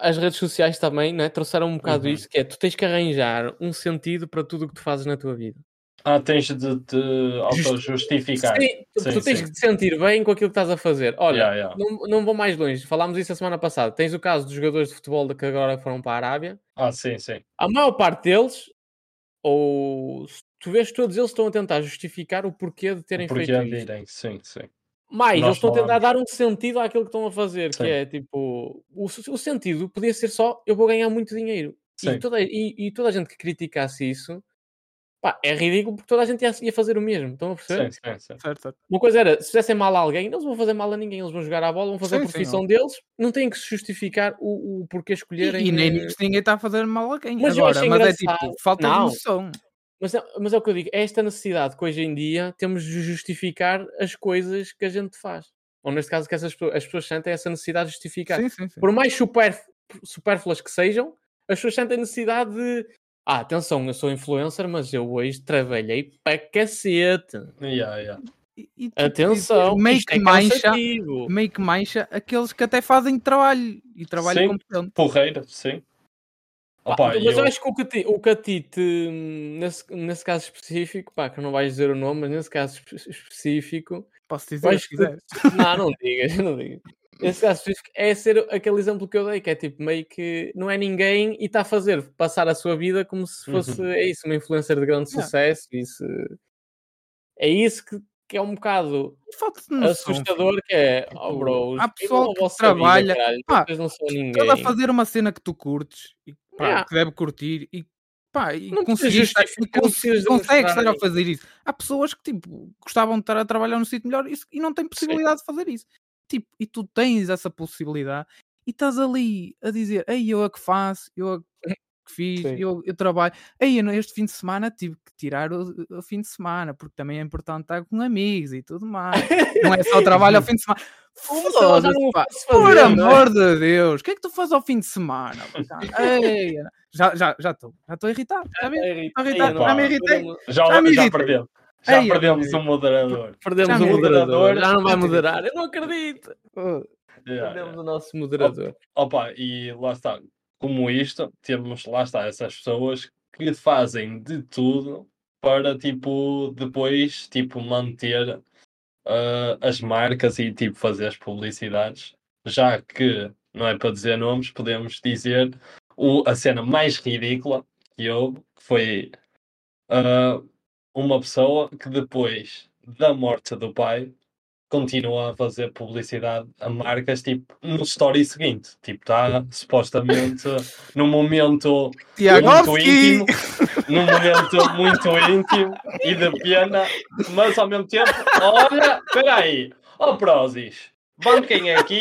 as redes sociais também né, trouxeram um bocado Uhum. isso, que é tu tens que arranjar um sentido para tudo o que tu fazes na tua vida. Ah, tens de te auto-justificar. Sim, tu, Sim, tu tens sim. que te sentir bem com aquilo que estás a fazer. Olha, Yeah, yeah. Não, não vou mais longe, falámos isso a semana passada. Tens o caso dos jogadores de futebol que agora foram para a Arábia. Ah, sim, sim. A maior parte deles, ou se tu vês todos eles estão a tentar justificar o porquê de terem Porque feito de isso. irem, sim, sim. Mas Nós eles estão a tentar dar um sentido àquilo que estão a fazer, Sim. que é tipo, o, o sentido podia ser só eu vou ganhar muito dinheiro. E toda, e, e toda a gente que criticasse isso, pá, é ridículo porque toda a gente ia, ia fazer o mesmo. Estão a perceber? Sim, sim, sim. Certo, certo. Uma coisa era, se fizessem mal a alguém, eles vão fazer mal a ninguém, eles vão jogar a bola, vão fazer Sim, a sim, profissão deles, não têm que se justificar o, o porquê E, escolherem. e nem eh, nisso ninguém está a fazer mal a quem. Mas eu Agora, mas é tipo, falta de Não. noção. Mas, é- mas é o que eu digo, é esta necessidade que hoje em dia temos de justificar as coisas que a gente faz. Ou neste caso, que essas as pessoas sentem essa necessidade de justificar. Sim, sim, sim. Por mais super, supérfluas que sejam, as pessoas sentem necessidade de. Ah, atenção, eu sou influencer, mas eu hoje trabalhei para cacete. Yeah, yeah. E- e, tipo, Atenção, meio isto que é mancha, que mancha aqueles que até fazem trabalho e trabalho Sim. competente. Porreira, sim. Pá, Opa, mas eu... eu- acho que o que, ti- o que a ti te, nesse, nesse caso específico, pá, que não vais dizer o nome, mas nesse caso espe- específico, Posso dizer acho se que- quiser. não, não digas, não digas. Nesse caso específico é ser aquele exemplo que eu dei, que é tipo meio que não é ninguém e está a fazer passar a sua vida como se fosse, Uhum. é isso, uma influencer de grande Yeah. sucesso. Isso, é isso que, que é um bocado noção. assustador, que é, oh Tipo, bros, há vivam pessoal que trabalha- vida, caralho, não são ninguém. A fazer uma cena que tu curtes e pá, Yeah. que deve curtir e pá, e Não conseguir estar, e justificar, não cons- precisas consegues estar a fazer isso. Há pessoas que tipo gostavam de estar a trabalhar num sítio melhor e, e não têm possibilidade de fazer isso. Tipo, e tu tens essa possibilidade e estás ali a dizer, ei, eu é que faço, eu é que fiz, Sim. eu, eu trabalho. Eu, este fim de semana tive que tirar o, o fim de semana, porque também é importante estar com amigos e tudo mais. Não é só trabalho ao fim de semana. Foda-se, o Por é? amor de Deus, o que é que tu fazes ao fim de semana? Ei, já já já estou, já estou irritado. Já vi? É irritado, Ei, já me irritei. Já, Já me já perdeu. Já Ei, perdemos amigo. um moderador. Perdemos o me- moderador, já não vai me- moderar. Eu não acredito. Oh, Yeah, Perdemos yeah. o nosso moderador. Opa, e lá está. Como isto, temos lá está essas pessoas que fazem de tudo para tipo depois tipo manter ah, as marcas e tipo fazer as publicidades. Já que não é para dizer nomes, podemos dizer o, a cena mais ridícula que houve, que foi ah, uma pessoa que depois da morte do pai continua a fazer publicidade a marcas tipo no story seguinte. Tipo, está supostamente num momento muito íntimo, num momento muito íntimo e de pena, mas ao mesmo tempo, olha, espera aí, ó Prozis, banquem aqui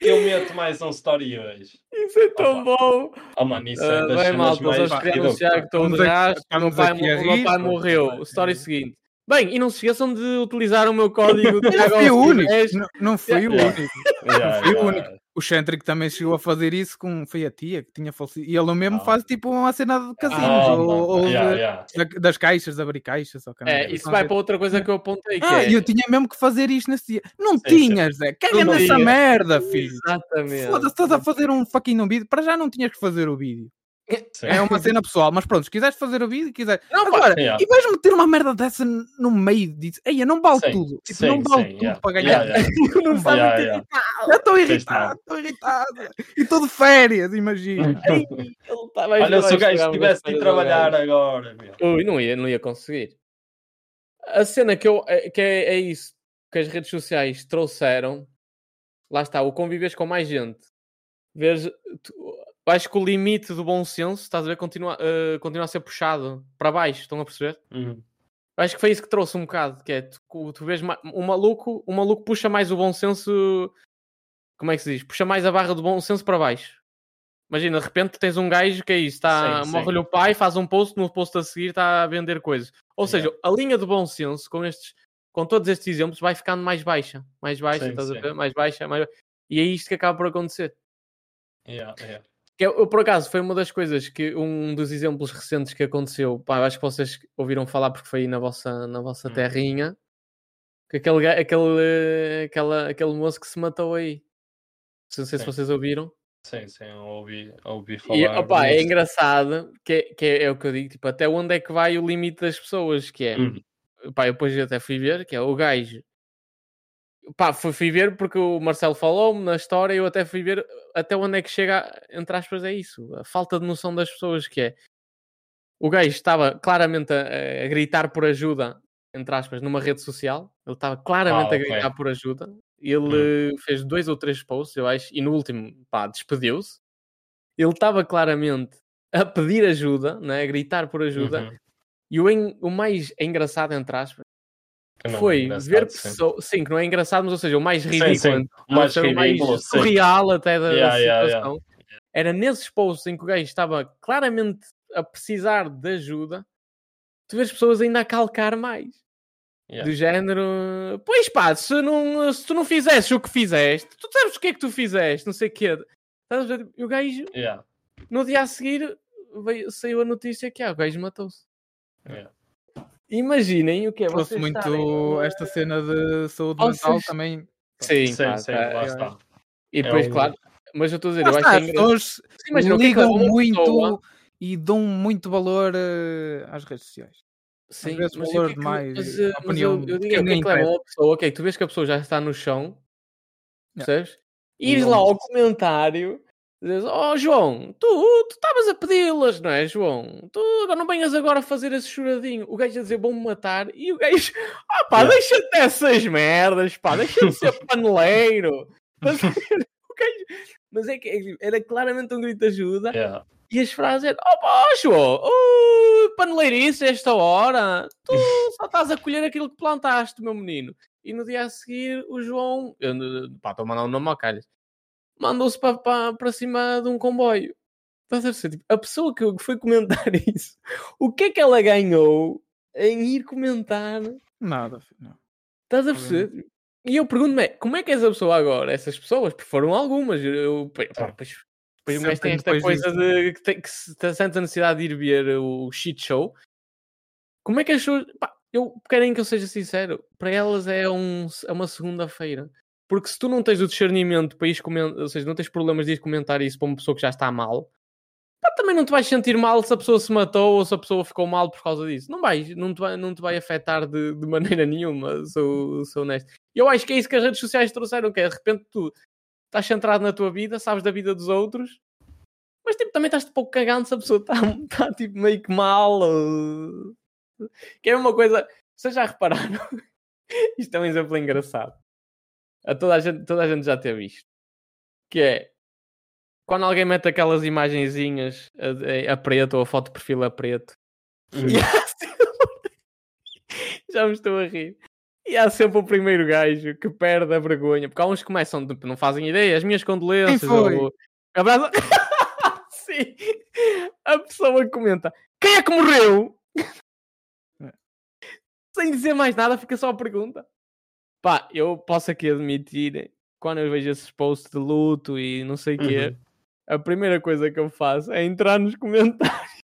que eu meto mais um story hoje. Isso é tão bom. Oh mano, isso é Ah, das bem, malta, mais ridículas. anunciar que estou de aqui- rastro. O meu pai, aqui a o morreu. Story seguinte. Bem, e não se esqueçam de utilizar o meu código Eu não fui o único. Tiagovski10. Não, não fui o único. Yeah, fui o único. O Centric também chegou a fazer isso com. Foi a tia que tinha falecido. E ele mesmo Ah. faz tipo uma cena de casinos Ah, ou, ou yeah, de- yeah. da- das caixas, de abrir caixas. Ou É, isso vai para outra coisa que eu apontei. Que Ah, é... eu tinha mesmo que fazer isto nesse dia. Não Sim, tinhas, Zé. Caga Não nessa merda, filho. Exatamente. Foda-se, estás a fazer um fucking um vídeo. Para já não tinhas que fazer o vídeo. Sim. É uma cena pessoal, mas pronto, se quiseres fazer o vídeo, quiser. Não, Agora, Yeah. e vais meter uma merda dessa no meio disso. Ei, não vale Sim, tudo. Tipo, sim, não vale sim, tudo yeah. para ganhar. Yeah, yeah. não vale Yeah, yeah. Já estou irritado, estou irritado. E estou de férias, imagina. Ei, tá- Olha, se o gajo tivesse de ao trabalhar agora, meu. Ui, não ia, não ia conseguir. A cena que, eu, é- que é, é isso que as redes sociais trouxeram. Lá está, o convives com mais gente. Vês, tu- acho que o limite do bom senso, estás a ver, continua, eh, continua a ser puxado para baixo. Estão a perceber? Uhum. Acho que foi isso que trouxe um bocado, que é tu, tu vês um maluco, o maluco puxa mais o bom senso, como é que se diz? Puxa mais a barra do bom senso para baixo. Imagina, de repente tens um gajo que é isso, tá, morre-lhe o pai, faz um post, no post a seguir está a vender coisas. Ou seja, a linha do bom senso com estes, com todos estes exemplos, vai ficando mais baixa, mais baixa, Sim, estás a sim. ver? Mais baixa, mais ba- E é isto que acaba por acontecer. Yeah, yeah. Que eu, eu, por acaso, foi uma das coisas que um dos exemplos recentes que aconteceu. Pá, acho que vocês ouviram falar porque foi aí na vossa, na vossa Hum. terrinha. Que aquele, aquele, aquela, aquele moço que se matou aí. Não sei se Sim. vocês ouviram. Sim, sim, ouvi, ouvi falar. E opá, é engraçado que, é, que é, é o que eu digo. Tipo, até onde é que vai o limite das pessoas? Que é, Uhum. pá, eu depois até fui ver, que é o gajo. Pá, fui, fui ver porque o Marcelo falou-me na história. Eu até fui ver até onde é que chega, entre aspas, é isso. A falta de noção das pessoas, que é o gajo estava claramente a, a gritar por ajuda, entre aspas, numa rede social. Ele estava claramente Ah, a ok. gritar por ajuda. Ele eh, fez dois ou três posts, eu acho, e no último, pá, despediu-se. Ele estava claramente a pedir ajuda, né, a gritar por ajuda. Uhum. E o, en- o mais engraçado, entre aspas, É foi engraçado, ver sim. pessoas. Sim, que não é engraçado, mas ou seja, o mais Sim, ridículo, sim, entre- o mais ridículo, sim. surreal até da, Yeah, yeah, yeah. situação. Era nesses posts em que o gajo estava claramente a precisar de ajuda, tu vês pessoas ainda a calcar mais. Yeah. Do género, pois pá, se, não, se tu não fizesses o que fizeste, tu sabes o que é que tu fizeste, não sei o quê. E o gajo, Yeah, no dia a seguir, veio, saiu a notícia que ah, o gajo matou-se. Imaginem o que é Trouxe vocês muito estarem- esta cena de saúde Vocês- mental também. Sim, Sim, pá, sim, tá, lá está. E depois, um- claro, mas eu estou a dizer, eu acho está, que é as engraçado. pessoas Sim, imagina, o que é que ligam uma muito pessoa- e dão muito valor eh, às redes sociais. Sim, vezes mas, valor que é que- demais, mas, a eh, mas opinião eu, eu digo, que é que leva uma pessoa, ok, tu vês que a pessoa já está no chão, percebes? Ires lá ao comentário, oh João, tu tu estavas a pedi-las, não é, João? Tu agora não venhas agora fazer esse choradinho. O gajo a dizer, vão-me matar, e o gajo, ah pá, Yeah. deixa-te dessas merdas, pá, deixa de ser paneleiro. Mas, mas é que é- era claramente um grito de ajuda. Yeah. E as frases eram: Oh, pá, João, oh, paneleirice esta hora, tu só estás a colher aquilo que plantaste, meu menino. E no dia a seguir, o João, eu, pá, estou a mandar um nome ao calhas, mandou-se para, para, para cima de um comboio. Estás a perceber? Tipo, a pessoa que foi comentar isso, o que é que ela ganhou em ir comentar? Nada, não. Estás a perceber? E eu pergunto-me, como é que essa pessoa agora, essas pessoas, porque foram algumas, eu, pá, depois o gajo tem esta coisa disso. de que, tem, que se tem- sente a necessidade de ir ver o shit show. Como é que as pessoas. pá, eu querem que eu seja sincero, para elas é, um, é uma segunda-feira. Porque se tu não tens o discernimento para comentar, ou seja, não tens problemas de ir comentar isso para uma pessoa que já está mal, pá, também não te vais sentir mal se a pessoa se matou ou se a pessoa ficou mal por causa disso. Não vais, não te vai, não te vai afetar de, de maneira nenhuma, sou, sou honesto. Eu acho que é isso que as redes sociais trouxeram, que é de repente tu estás centrado na tua vida, sabes da vida dos outros, mas tipo, também estás um pouco cagando se a pessoa está tá, tipo meio que mal. ou- Que é uma coisa. Vocês já repararam? Isto é um exemplo engraçado. A toda, a gente, toda a gente já teve isto. Que é quando alguém mete aquelas imagenzinhas a, a preto ou a foto de perfil a preto. E há sempre... Já me estou a rir. E há sempre o primeiro gajo que perde a vergonha. Porque há uns que começam, tipo, não fazem ideia. As minhas condolências. foi? Ou... Abraço... Sim. A pessoa comenta: Quem é que morreu? Sem dizer mais nada, fica só a pergunta. Pá, eu posso aqui admitir, quando eu vejo esses posts de luto e não sei o quê, Uhum. a primeira coisa que eu faço é entrar nos comentários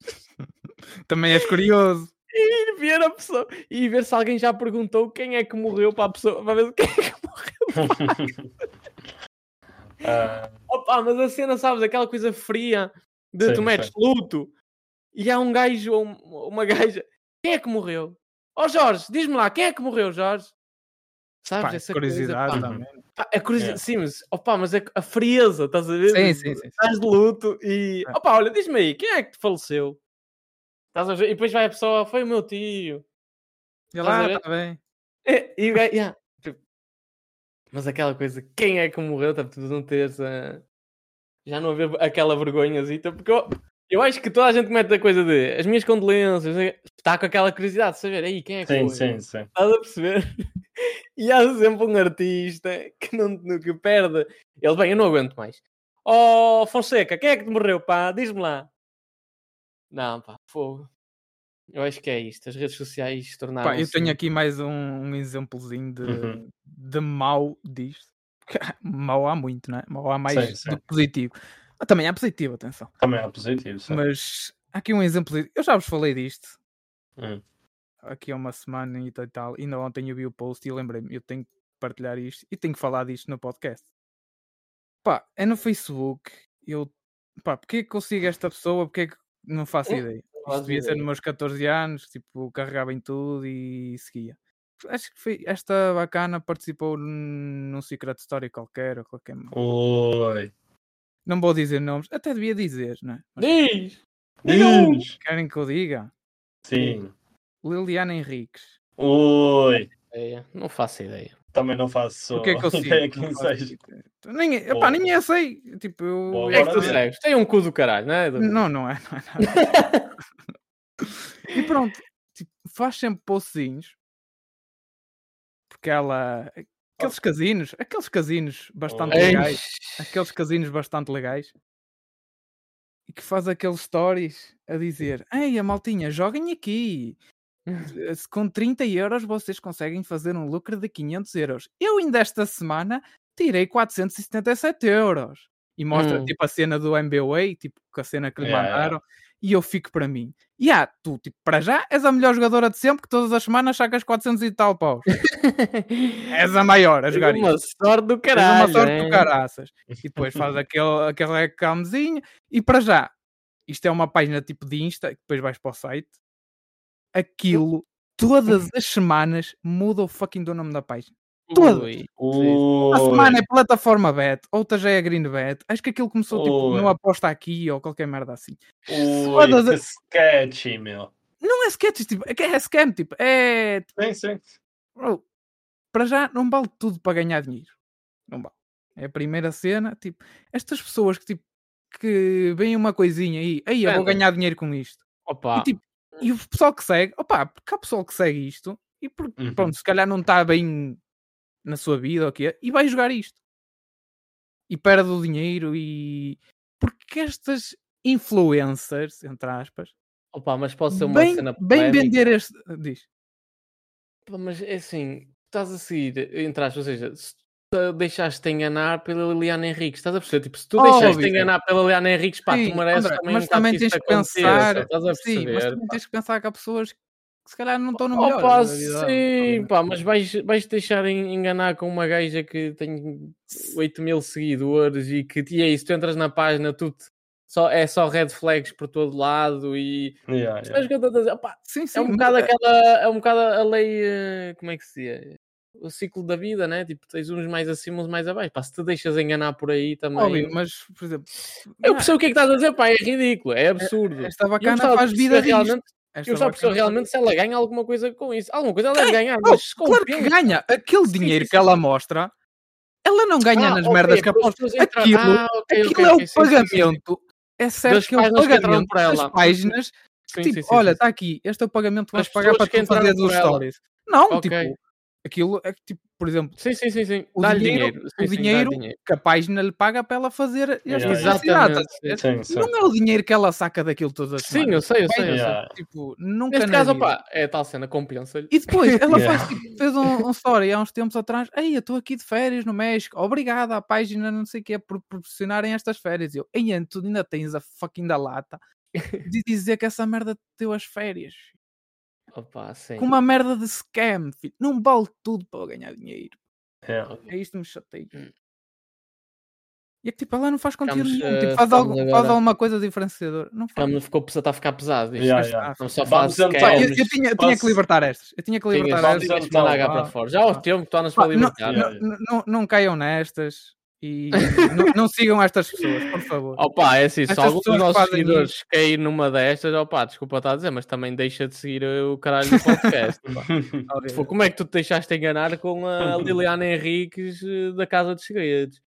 Também és curioso. e ir ver a pessoa e ver se alguém já perguntou quem é que morreu para a pessoa, para ver quem é que morreu. Ah, Opa, mas a cena, sabes, aquela coisa fria de Sim, tu metes sim. luto e há um gajo ou um- uma gaja, quem é que morreu? Ó Jorge, diz-me lá, quem é que morreu, Jorge? Sabes Pá, essa curiosidade coisa, pá, também. pá, a curiosidade, Yeah. sim, mas, opa, mas é a frieza, estás a ver? Sim, sim, sim. Estás de luto e, É. opa, olha, diz-me aí, quem é que te faleceu? Estás a ver? E depois vai a pessoa, foi o meu tio. E lá, está bem. E, e o gajo, yeah, tipo, mas aquela coisa, quem é que morreu? Tá, tu não teres a... já não haver aquela vergonhazita, porque eu, eu acho que toda a gente mete a coisa de as minhas condolências, está com aquela curiosidade de saber aí quem é que sim, foi. sim, sim. Estás a perceber? E há sempre um artista que, não, que perde. Ele, bem, eu não aguento mais. Oh, Fonseca, quem é que te morreu, pá? Diz-me lá. Não, pá, fogo. Eu acho que é isto. As redes sociais tornaram Pá, eu tenho aqui mais um, um exemplozinho de, Uhum. de mau disto. Mau há muito, não é? Mau há mais Sim, sim. do que positivo. Ah, também há positivo, atenção. Também é positivo, sim. Mas há aqui um exemplo. Eu já vos falei disto Hum. Aqui há uma semana e tal e tal. Ainda ontem eu vi o post e lembrei-me, eu tenho que partilhar isto e tenho que falar disto no podcast. Pá, é no Facebook. Eu, pá, porque é que eu sigo esta pessoa? Porque é que não faço Hum, ideia? Isto devia ser nos meus 14 anos, tipo, carregava em tudo e seguia. Acho que foi, esta bacana participou num Secret Story qualquer ou qualquer. Oi. Não vou dizer nomes, até devia dizer, não é? Mas Diz! Diz. querem que eu diga? Sim. Liliana Henriques. Oi. É, não faço ideia. Também não faço O que é que eu Não quem faço seja. Nem, epá, nem eu sei. Tipo, eu. Boa, que é que tu segues? Tem um cu do caralho, não é? Não, não é, não é nada. e pronto, tipo, faz sempre postzinhos. Porque ela. Aqueles casinos, aqueles casinos bastante Oh. legais. Aqueles casinos bastante legais. E que faz aqueles stories a dizer: Ei, a maltinha, joguem aqui. Se Com 30 euros vocês conseguem fazer um lucro de 500 euros. Eu ainda esta semana tirei 477 euros. E mostra Hum. tipo a cena do MBA, tipo a cena que lhe Yeah, yeah. mandaram. E eu fico para mim. E ah, tu, tipo, para já és a melhor jogadora de sempre que todas as semanas sacas 400 e tal paus. és a maior a jogar uma isto. sorte do Tens caralho. uma sorte hein? do caraças. E depois faz aquele, aquele reclamzinho. E para já, isto é uma página tipo de Insta, que depois vais para o site. Aquilo, todas as semanas, muda o fucking do nome da página. todas. Ui. Uma semana é plataforma bet, outra já é green bet. Acho que aquilo começou tipo Ui. no aposta aqui ou qualquer merda assim. Ui, Todas que as- sketchy, meu. Não é sketch, tipo, é, é scam, tipo, é. Sim, sim. bro, para já não vale tudo para ganhar dinheiro. Não vale. É a primeira cena, tipo, estas pessoas que tipo que veem uma coisinha aí, aí eu vou ganhar dinheiro com isto. Opa. E, tipo, e o pessoal que segue, opá, porque há pessoal que segue isto e por, Uhum. pronto, se calhar não está bem na sua vida ou quê, e vai jogar isto. E perde o dinheiro e porque estas influencers, entre aspas, Opa, mas pode ser uma bem, cena bem polémica. vender este. Diz. Mas é assim, estás a seguir, entre aspas, ou seja, se deixaste-te enganar pela Liliana Henriques, estás a perceber? Tipo, se tu Óbvio, deixaste-te enganar pela Liliana Henriques, pá, Sim, tu mereces André, também mas um também tens que pensar, estás a sim, mas perceber? também pá. tens que pensar que há pessoas que se calhar não estão no melhor. Opa, sim, pá, mas vais, vais deixar en- enganar com uma gaja que tem 8 mil seguidores e que e é isso, tu entras na página, tu te- só, é só red flags por todo lado e Yeah, yeah. o que eu estou a dizer? Opá, Sim, sim. é um bocado aquela, é um bocado a lei, eh, como é que se diz? O ciclo da vida, né? Tipo, tens uns mais acima, uns mais abaixo. Pá, se te deixas enganar por aí também. Óbvio, mas, por exemplo, Eu não, percebo o que é que estás a dizer, pá, é ridículo, é absurdo. esta bacana faz vida realmente, Esta eu bacana faz- realmente se ela ganha alguma coisa com isso. Alguma coisa ela deve ganhar, Oh, mas claro que ganha. Aquele Sim, dinheiro sim, que ela mostra, ela não ganha Ah, nas ok, merdas que para aposta. entrar- Aquilo, Ah, ok, aquilo ok, é o sim, pagamento. É certo que é o que pagamento por das ela. páginas. Sim, tipo, olha, está aqui, este é o pagamento que vais pagar para que tu fazer ela. stories. Não, tipo, aquilo é que, tipo, por exemplo, Sim, sim, sim, sim. o dinheiro, dinheiro. o Sim, dinheiro dinheiro. que a página lhe paga para ela fazer Yeah, publicidades, Exatamente? Sim. Não é o dinheiro que ela saca daquilo todas as Sim, eu sei, eu sei, eu sei. Yeah. Tipo, nunca Neste caso, opá, é tal cena, compensa-lhe. E depois ela Yeah. faz, tipo, fez um, um story há uns tempos atrás. Ei, eu estou aqui de férias no México. Obrigada à página, não sei o que, por proporcionarem estas férias. E Eu, ei, tu ainda tens a fucking da lata de dizer que essa merda te deu as férias. Opa. Com uma merda de scam, filho. Não vale tudo para eu ganhar dinheiro. Yeah. É isto que me chateia. Hum. E é que tipo, ela não faz conteúdo Ficamos, nenhum. Tipo, eh, faz, algo, faz agora- alguma coisa diferenciadora. Não faz. Ficamos- ficou, está a ficar pesado isto. Yeah, yeah. Não só faz Pá, eu, eu tinha, eu tinha que libertar estas. Eu tinha que libertar tinhas estas. que mandar então, cá para pá. fora. Já aos tempos, tornas Pá, para não, libertar. Yeah. não, não, não caiam nestas e não, não sigam estas pessoas, por favor. Opa, é assim, se Estas algum dos nossos seguidores cair numa destas, opa, desculpa estar a dizer, mas também deixa de seguir o caralho do podcast. Tipo, como é que tu te deixaste enganar com a Liliana Henriques eh, da Casa dos Segredos?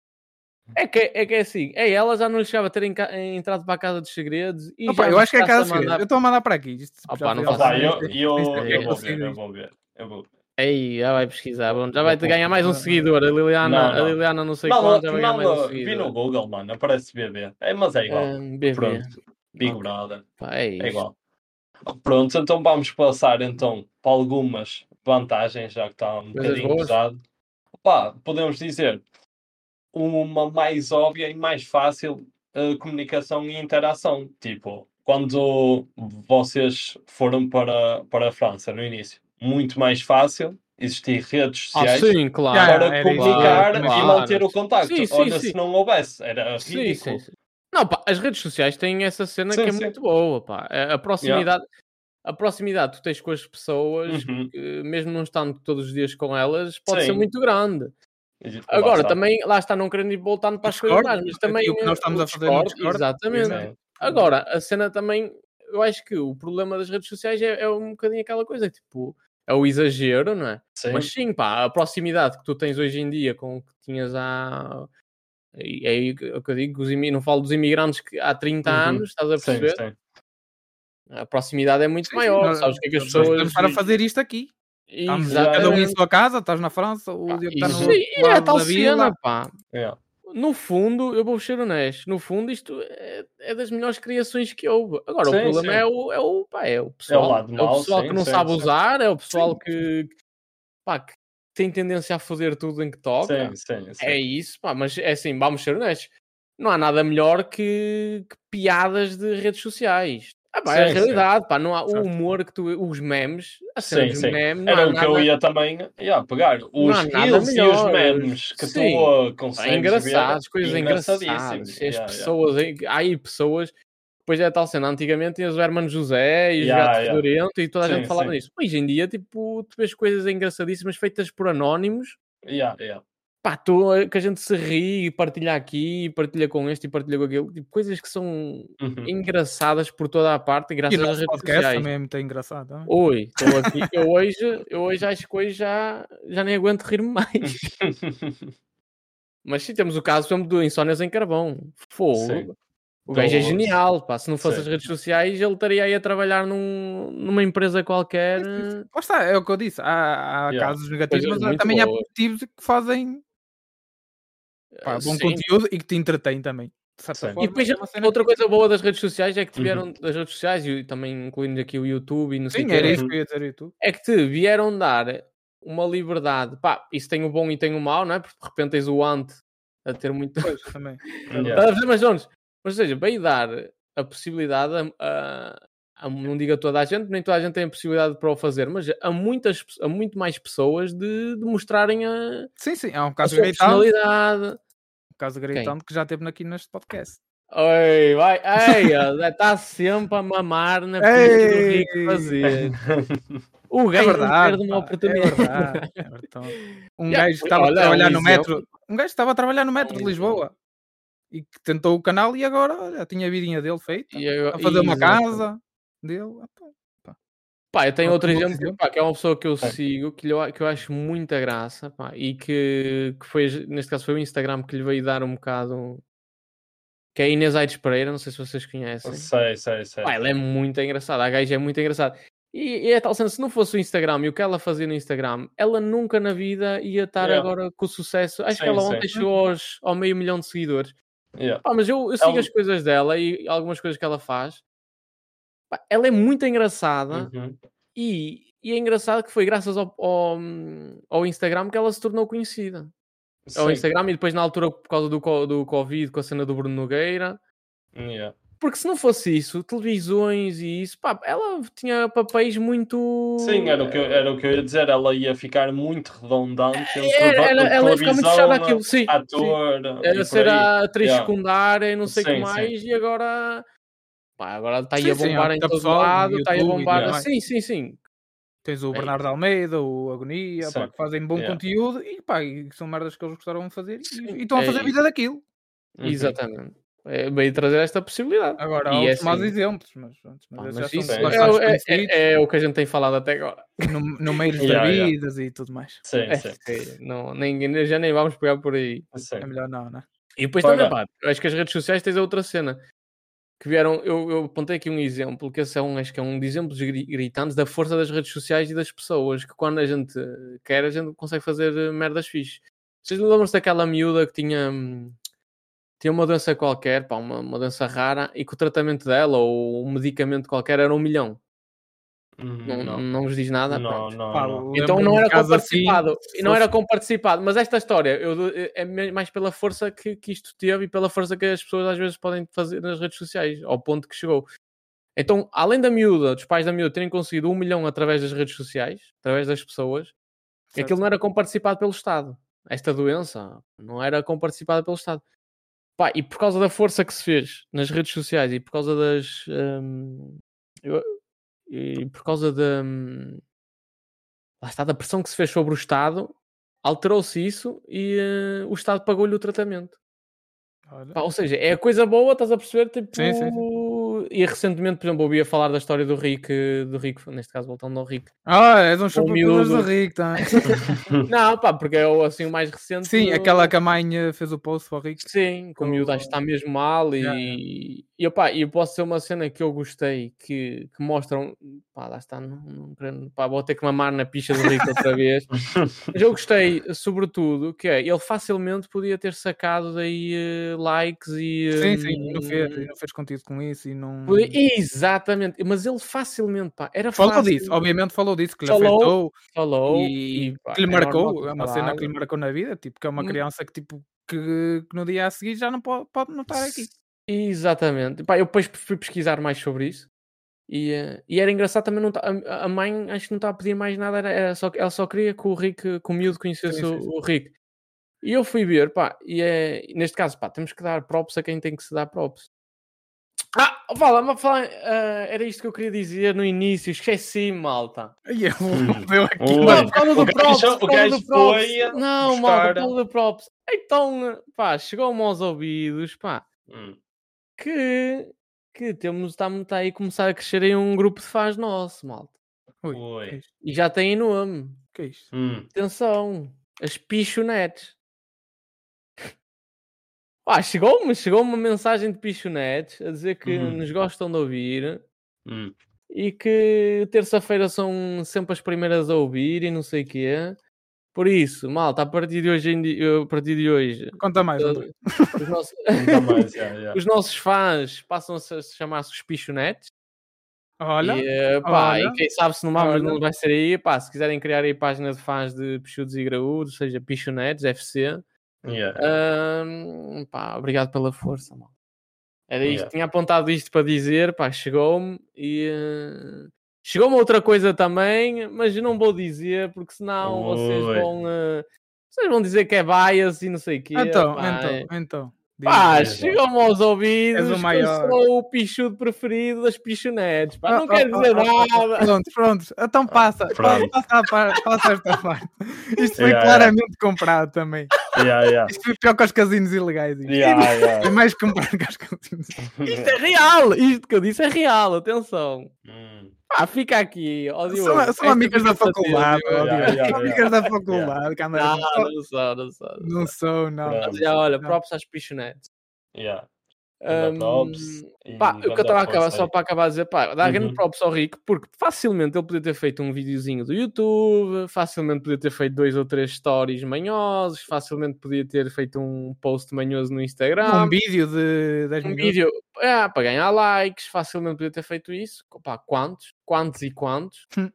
É que é, que é assim, é ela já não lhe chegava a ter enca- entrado para a Casa dos Segredos e Opa, já eu acho que é a casa a segredo. mandar- Eu estou a mandar para aqui. Isto Opa, não Opa, eu, eu, é- eu vou ver, eu vou ver. Eu vou ver. Ei, já vai pesquisar, pronto, já vai te ganhar mais um seguidor. A Liliana, Não, não. A Liliana não sei Não, quanto, já vai ganhar mais um não, vi no seguidor. Google, mano, aparece BB. É, mas é igual. Ah, BB. Pronto. Big. Brother. Pá, é É igual. Pronto, então vamos passar então para algumas vantagens, já que está um Coisas bocadinho boas. pesado. Pá, podemos dizer uma mais óbvia e mais fácil eh, comunicação e interação. Tipo, quando vocês foram para, para a França no início, muito mais fácil existir redes Ah, sociais sim, claro. Para era isso. comunicar Claro, e manter o contacto. Sim, sim, Olha, sim. se não houvesse, era ridículo. sim, sim. Não, pá, as redes sociais têm essa cena Sim, que é sim. muito boa, pá. A proximidade, a proximidade que tu tens com as pessoas, Uhum. que, mesmo não estando todos os dias com elas, pode ser muito grande. Agora, também, lá está, não querendo ir voltando para as coisas Discord, mais, mas aqui também o que nós estamos a fazer no Discord, exatamente. Sim. Agora, a cena também, eu acho que o problema das redes sociais é, é um bocadinho aquela coisa, tipo, é o exagero, não é? Sim. Mas sim, pá, a proximidade que tu tens hoje em dia com o que tinhas há. É aí o que eu digo, os imi- não falo dos imigrantes que há 30 Uhum. anos, estás a Sim, perceber? sim. A proximidade é muito Sim, sim, maior, nós- sabes o que é que as pessoas. Podemos estar a fazer isto aqui. Estamos cada um em sua casa, estás na França, o Diogo está no aí é lado tal cena, pá. Yeah. No fundo, eu vou ser honesto, no fundo isto é, é das melhores criações que houve. Agora, Sim, o problema sim. é o, é o, pá, é o pessoal, lado é o mau, pessoal sim, que não sabe usar, é o pessoal que, pá, que tem tendência a foder tudo em que toca. É isso, pá, mas é assim, vamos ser honestos. Não há nada melhor que, que piadas de redes sociais. Ah, pá, é a Sim, sim. realidade, pá, não há o humor que tu, os memes, a cena Sim, sim. memes, Era o que eu ia também yeah, pegar. Os reels e os memes que Sim. tu uh, consegues engraçados, ver. coisas engraçadíssimos. engraçadas. As Yeah, yeah. pessoas, há aí pessoas. Depois é tal cena, antigamente tinhas o Hermano José e os Yeah, Gato yeah. E toda a Sim, gente falava sim. nisso. Hoje em dia, tipo, tu vês coisas engraçadíssimas feitas por anónimos Yeah, yeah. Pá, tu, que a gente se ri e partilha aqui, e partilha com este e partilha com aquele, tipo, coisas que são Uhum. engraçadas por toda a parte, E graças às redes podcast sociais. também é muito engraçado. também. Oi, estou aqui. Eu hoje, eu hoje acho que hoje já, já nem aguento rir-me mais. Mas sim, temos o caso por exemplo, do Insónias em Carvão. Fogo. Sim. O gajo é genial, pá. Se não fosse Sim. as redes sociais, ele estaria aí a trabalhar num, numa empresa qualquer. Lá está, é o que eu disse. Há, há Yeah. casos negativos, mas há- também há boas. positivos que fazem pá, bom Sim. conteúdo e que te entretém também. Forma, E depois, é outra coisa boa das redes sociais é que te Uhum. vieram das redes sociais e também incluindo aqui o YouTube e não sei o Sim, era isso que eu ia dizer. E tu? é que te vieram dar uma liberdade. Pá, isso tem o bom e tem o mau, não é? Porque de repente tens o ante a ter muito. Pois, também. Yeah. Mas, Jones, mas ou seja, veio dar a possibilidade a, a- não digo a toda a gente, nem toda a gente tem a possibilidade para o fazer, mas há muitas, há muito mais pessoas de, de mostrarem a, Sim, sim, é um a caso sua gritante. personalidade. Um caso gritante que já teve aqui neste podcast. Oi, vai, ei, está sempre a mamar na pista do! Rico fazer. O É gajo não verdade. perde uma é oportunidade. verdade, é verdade. Um Yeah, gajo estava a trabalhar um no metro. Um gajo estava a trabalhar no metro de Um Lisboa e que tentou o canal e agora olha, tinha a vidinha dele feita. E A fazer uma casa dele. Ah, pá. Pá, eu tenho Outro exemplo, pá, que é uma pessoa que eu É. sigo, que, lhe- que eu acho muita graça, pá, e que, que foi, neste caso foi o Instagram que lhe veio dar um bocado, que é a Inês Aires Pereira, não sei se vocês conhecem. sei, sei, sei. Pá, ela é muito engraçada, a gaja é muito engraçada. E, e é tal cena, se não fosse o Instagram e o que ela fazia no Instagram, ela nunca na vida ia estar Yeah. agora com o sucesso. Acho que Sim, ela sim. ontem chegou aos, ao meio milhão de seguidores. Yeah. Pá, mas eu, eu sigo Ela- as coisas dela e algumas coisas que ela faz. Pá, ela é muito engraçada Uhum. e, e é engraçado que foi graças ao, ao, ao Instagram que ela se tornou conhecida. Ao Sim. Instagram e depois na altura por causa do, do Covid, com a cena do Bruno Nogueira. Yeah. Porque se não fosse isso, televisões e isso, pá, ela tinha papéis muito. Sim, era o, que eu, era o que eu ia dizer. Ela ia ficar muito redundante entre Era, va- ela, ia ficar muito fechada àquilo, sim. sim. ator. e Era ser a atriz Yeah. secundária e não sei o que Sim, sim. mais, e agora. Pá, agora está aí Sim, a sim, bombar há em todo lado, está aí a e bombar. Sim, sim, sim. Tens o É. Bernardo Almeida, o Agonia, pá, Sim. que fazem bom Yeah. conteúdo e, pá, e são merdas que eles gostaram de fazer e- Sim, e, estão a é fazer vida daquilo. Uhum. Exatamente. É, veio trazer esta possibilidade. Agora, E há é outros maus assim. exemplos, mas, mas esses mas já isso é, é- é- é o que a gente tem falado até agora. no, no meio das Yeah, yeah. vidas e tudo mais. Sim, É, sim. sim, não, nem, já nem vamos pegar por aí. sim. É melhor não, né? E depois Olha. também, pá, acho que as redes sociais tens a outra cena. Que vieram, eu, eu apontei aqui um exemplo, que esse é um, acho que é um dos exemplos gri- gritantes da força das redes sociais e das pessoas, que quando a gente quer, a gente consegue fazer eh, merdas fixes. Vocês lembram-se daquela miúda que tinha, hum, tinha uma doença qualquer, pá, uma, uma doença rara, e que o tratamento dela, ou um medicamento qualquer, era um milhão? Uhum, Não, não. Não, vos diz nada? não, não. Pá, não. Então lembro-me não era assim, comparticipado. se e não era fosse- comparticipado. Mas esta história eu, é mais pela força que, que isto teve e pela força que as pessoas às vezes podem fazer nas redes sociais, ao ponto que chegou. Então, além da miúda, dos pais da miúda terem conseguido um milhão através das redes sociais, através das pessoas, Certo. aquilo não era comparticipado pelo Estado. Esta doença não era comparticipada pelo Estado. Pá, e por causa da força que se fez nas redes sociais e por causa das. hum, eu- e por causa da. hum, lá está, da pressão que se fez sobre o Estado, alterou-se isso e eh, o Estado pagou-lhe o tratamento. Pá, ou seja, é a coisa boa, estás a perceber? Tipo, Sim, sim, E recentemente, por exemplo, ouvi a falar da história do Rick, do Rick, neste caso voltando ao Rick. Ah, és um chupa miúdo. do Rico, tá? Não, pá, porque é o, assim o mais recente. Sim, aquela que a mãe eh, fez o post para o Rico. Sim, com o miúdo acho que está mesmo mal e, Yeah, e, opá, e eu posso ser uma cena que eu gostei que, que mostram, pá, lá está, não, não querendo- pá, vou ter que mamar na picha do Rico outra vez, mas eu gostei, sobretudo, que é, ele facilmente podia ter sacado daí eh, likes e... Sim, sim, e não fez, não fez conteúdo com isso e não. Podia- Exatamente, mas ele facilmente, pá, era Falou fácil. disso, obviamente falou disso, que lhe Falou, afetou Falou e, pá, que lhe é marcou, é uma cena que lhe marcou na vida, tipo, que é uma Hum. criança que tipo que, que no dia a seguir já não pode, pode não estar aqui. Exatamente. Pá, eu depois fui pesquisar mais sobre isso. E, eh, e era engraçado também não tá- a, a mãe acho que não estava a pedir mais nada, era, era só, ela só queria que o Rick, que o miúdo conhecesse o, o Rick. E eu fui ver, pá, e é, neste caso, pá, temos que dar props a quem tem que se dar props. Ah, fala, mas fala, ah, era isto que eu queria dizer no início, esqueci, malta. E eu Hum. deu aqui Ui. uma- Não, do gajo- props, o gajo do props. foi Não, buscar- malta, causa do props. Então, pá, chegou-me aos ouvidos, pá, Hum. que, que temos, está tá aí a começar a crescer em um grupo de fãs nosso, malta. Ui, Ui. que é? E já tem nome. Que é isto? Hum. Atenção, as pichonetes. Ah, chegou-me, chegou uma mensagem de pichonetes a dizer que Uhum. nos gostam de ouvir Hum. e que terça-feira são sempre as primeiras a ouvir e não sei o quê. Por isso, malta, a partir de hoje, em di- a partir de hoje, Conta mais, André. os nossos, Nunca mais, já, já. os nossos fãs passam a se- chamar-se os pichonetes. Olha, E, eh, pá, olha, e quem sabe se não, vamos, olha. não vai ser aí, pá, se quiserem criar aí página de fãs de pichudos e graúdos, seja pichonetes, FC, Yeah. Ahm, pá, obrigado pela força, mal. Era isto, Yeah. tinha apontado isto para dizer, pá, chegou-me e eh, chegou-me outra coisa também, mas não vou dizer porque senão vocês Ui. vão eh, vocês vão dizer que é bias e não sei o quê. Então, pá, é- então, então. diz. Pá, chegou-me aos ouvidos o que maior. eu sou o pichudo preferido das pichonetes. Pá, não Ah, quero dizer ah, nada. Pronto, pronto. Então passa. Pronto. Passa, a par- passa esta parte. Isto foi Yeah, claramente comprado também. Yeah, yeah. Isto foi pior que os casinos ilegais. isto. Yeah, yeah. É mais comprado que os casinos. Isto é real. Isto que eu disse é real. Atenção. Hum. Pá, fica aqui. ó, Diogo, São, são amigas da conversa faculdade. São amigas da faculdade. Não, não sou, não sou. Não sou, não. Já, olha, Não. props às pichonetes. Yeah. Hum, props pá, o que eu estava a acabar, só para acabar a dizer, pá, dá grande Uhum. props ao Rico, porque facilmente ele podia ter feito um videozinho do YouTube, facilmente podia ter feito dois ou três stories manhosos, facilmente podia ter feito um post manhoso no Instagram, Um vídeo de 10 um minutos. vídeo é, para ganhar likes, facilmente podia ter feito isso. Pá, quantos? Quantos e quantos? Hum.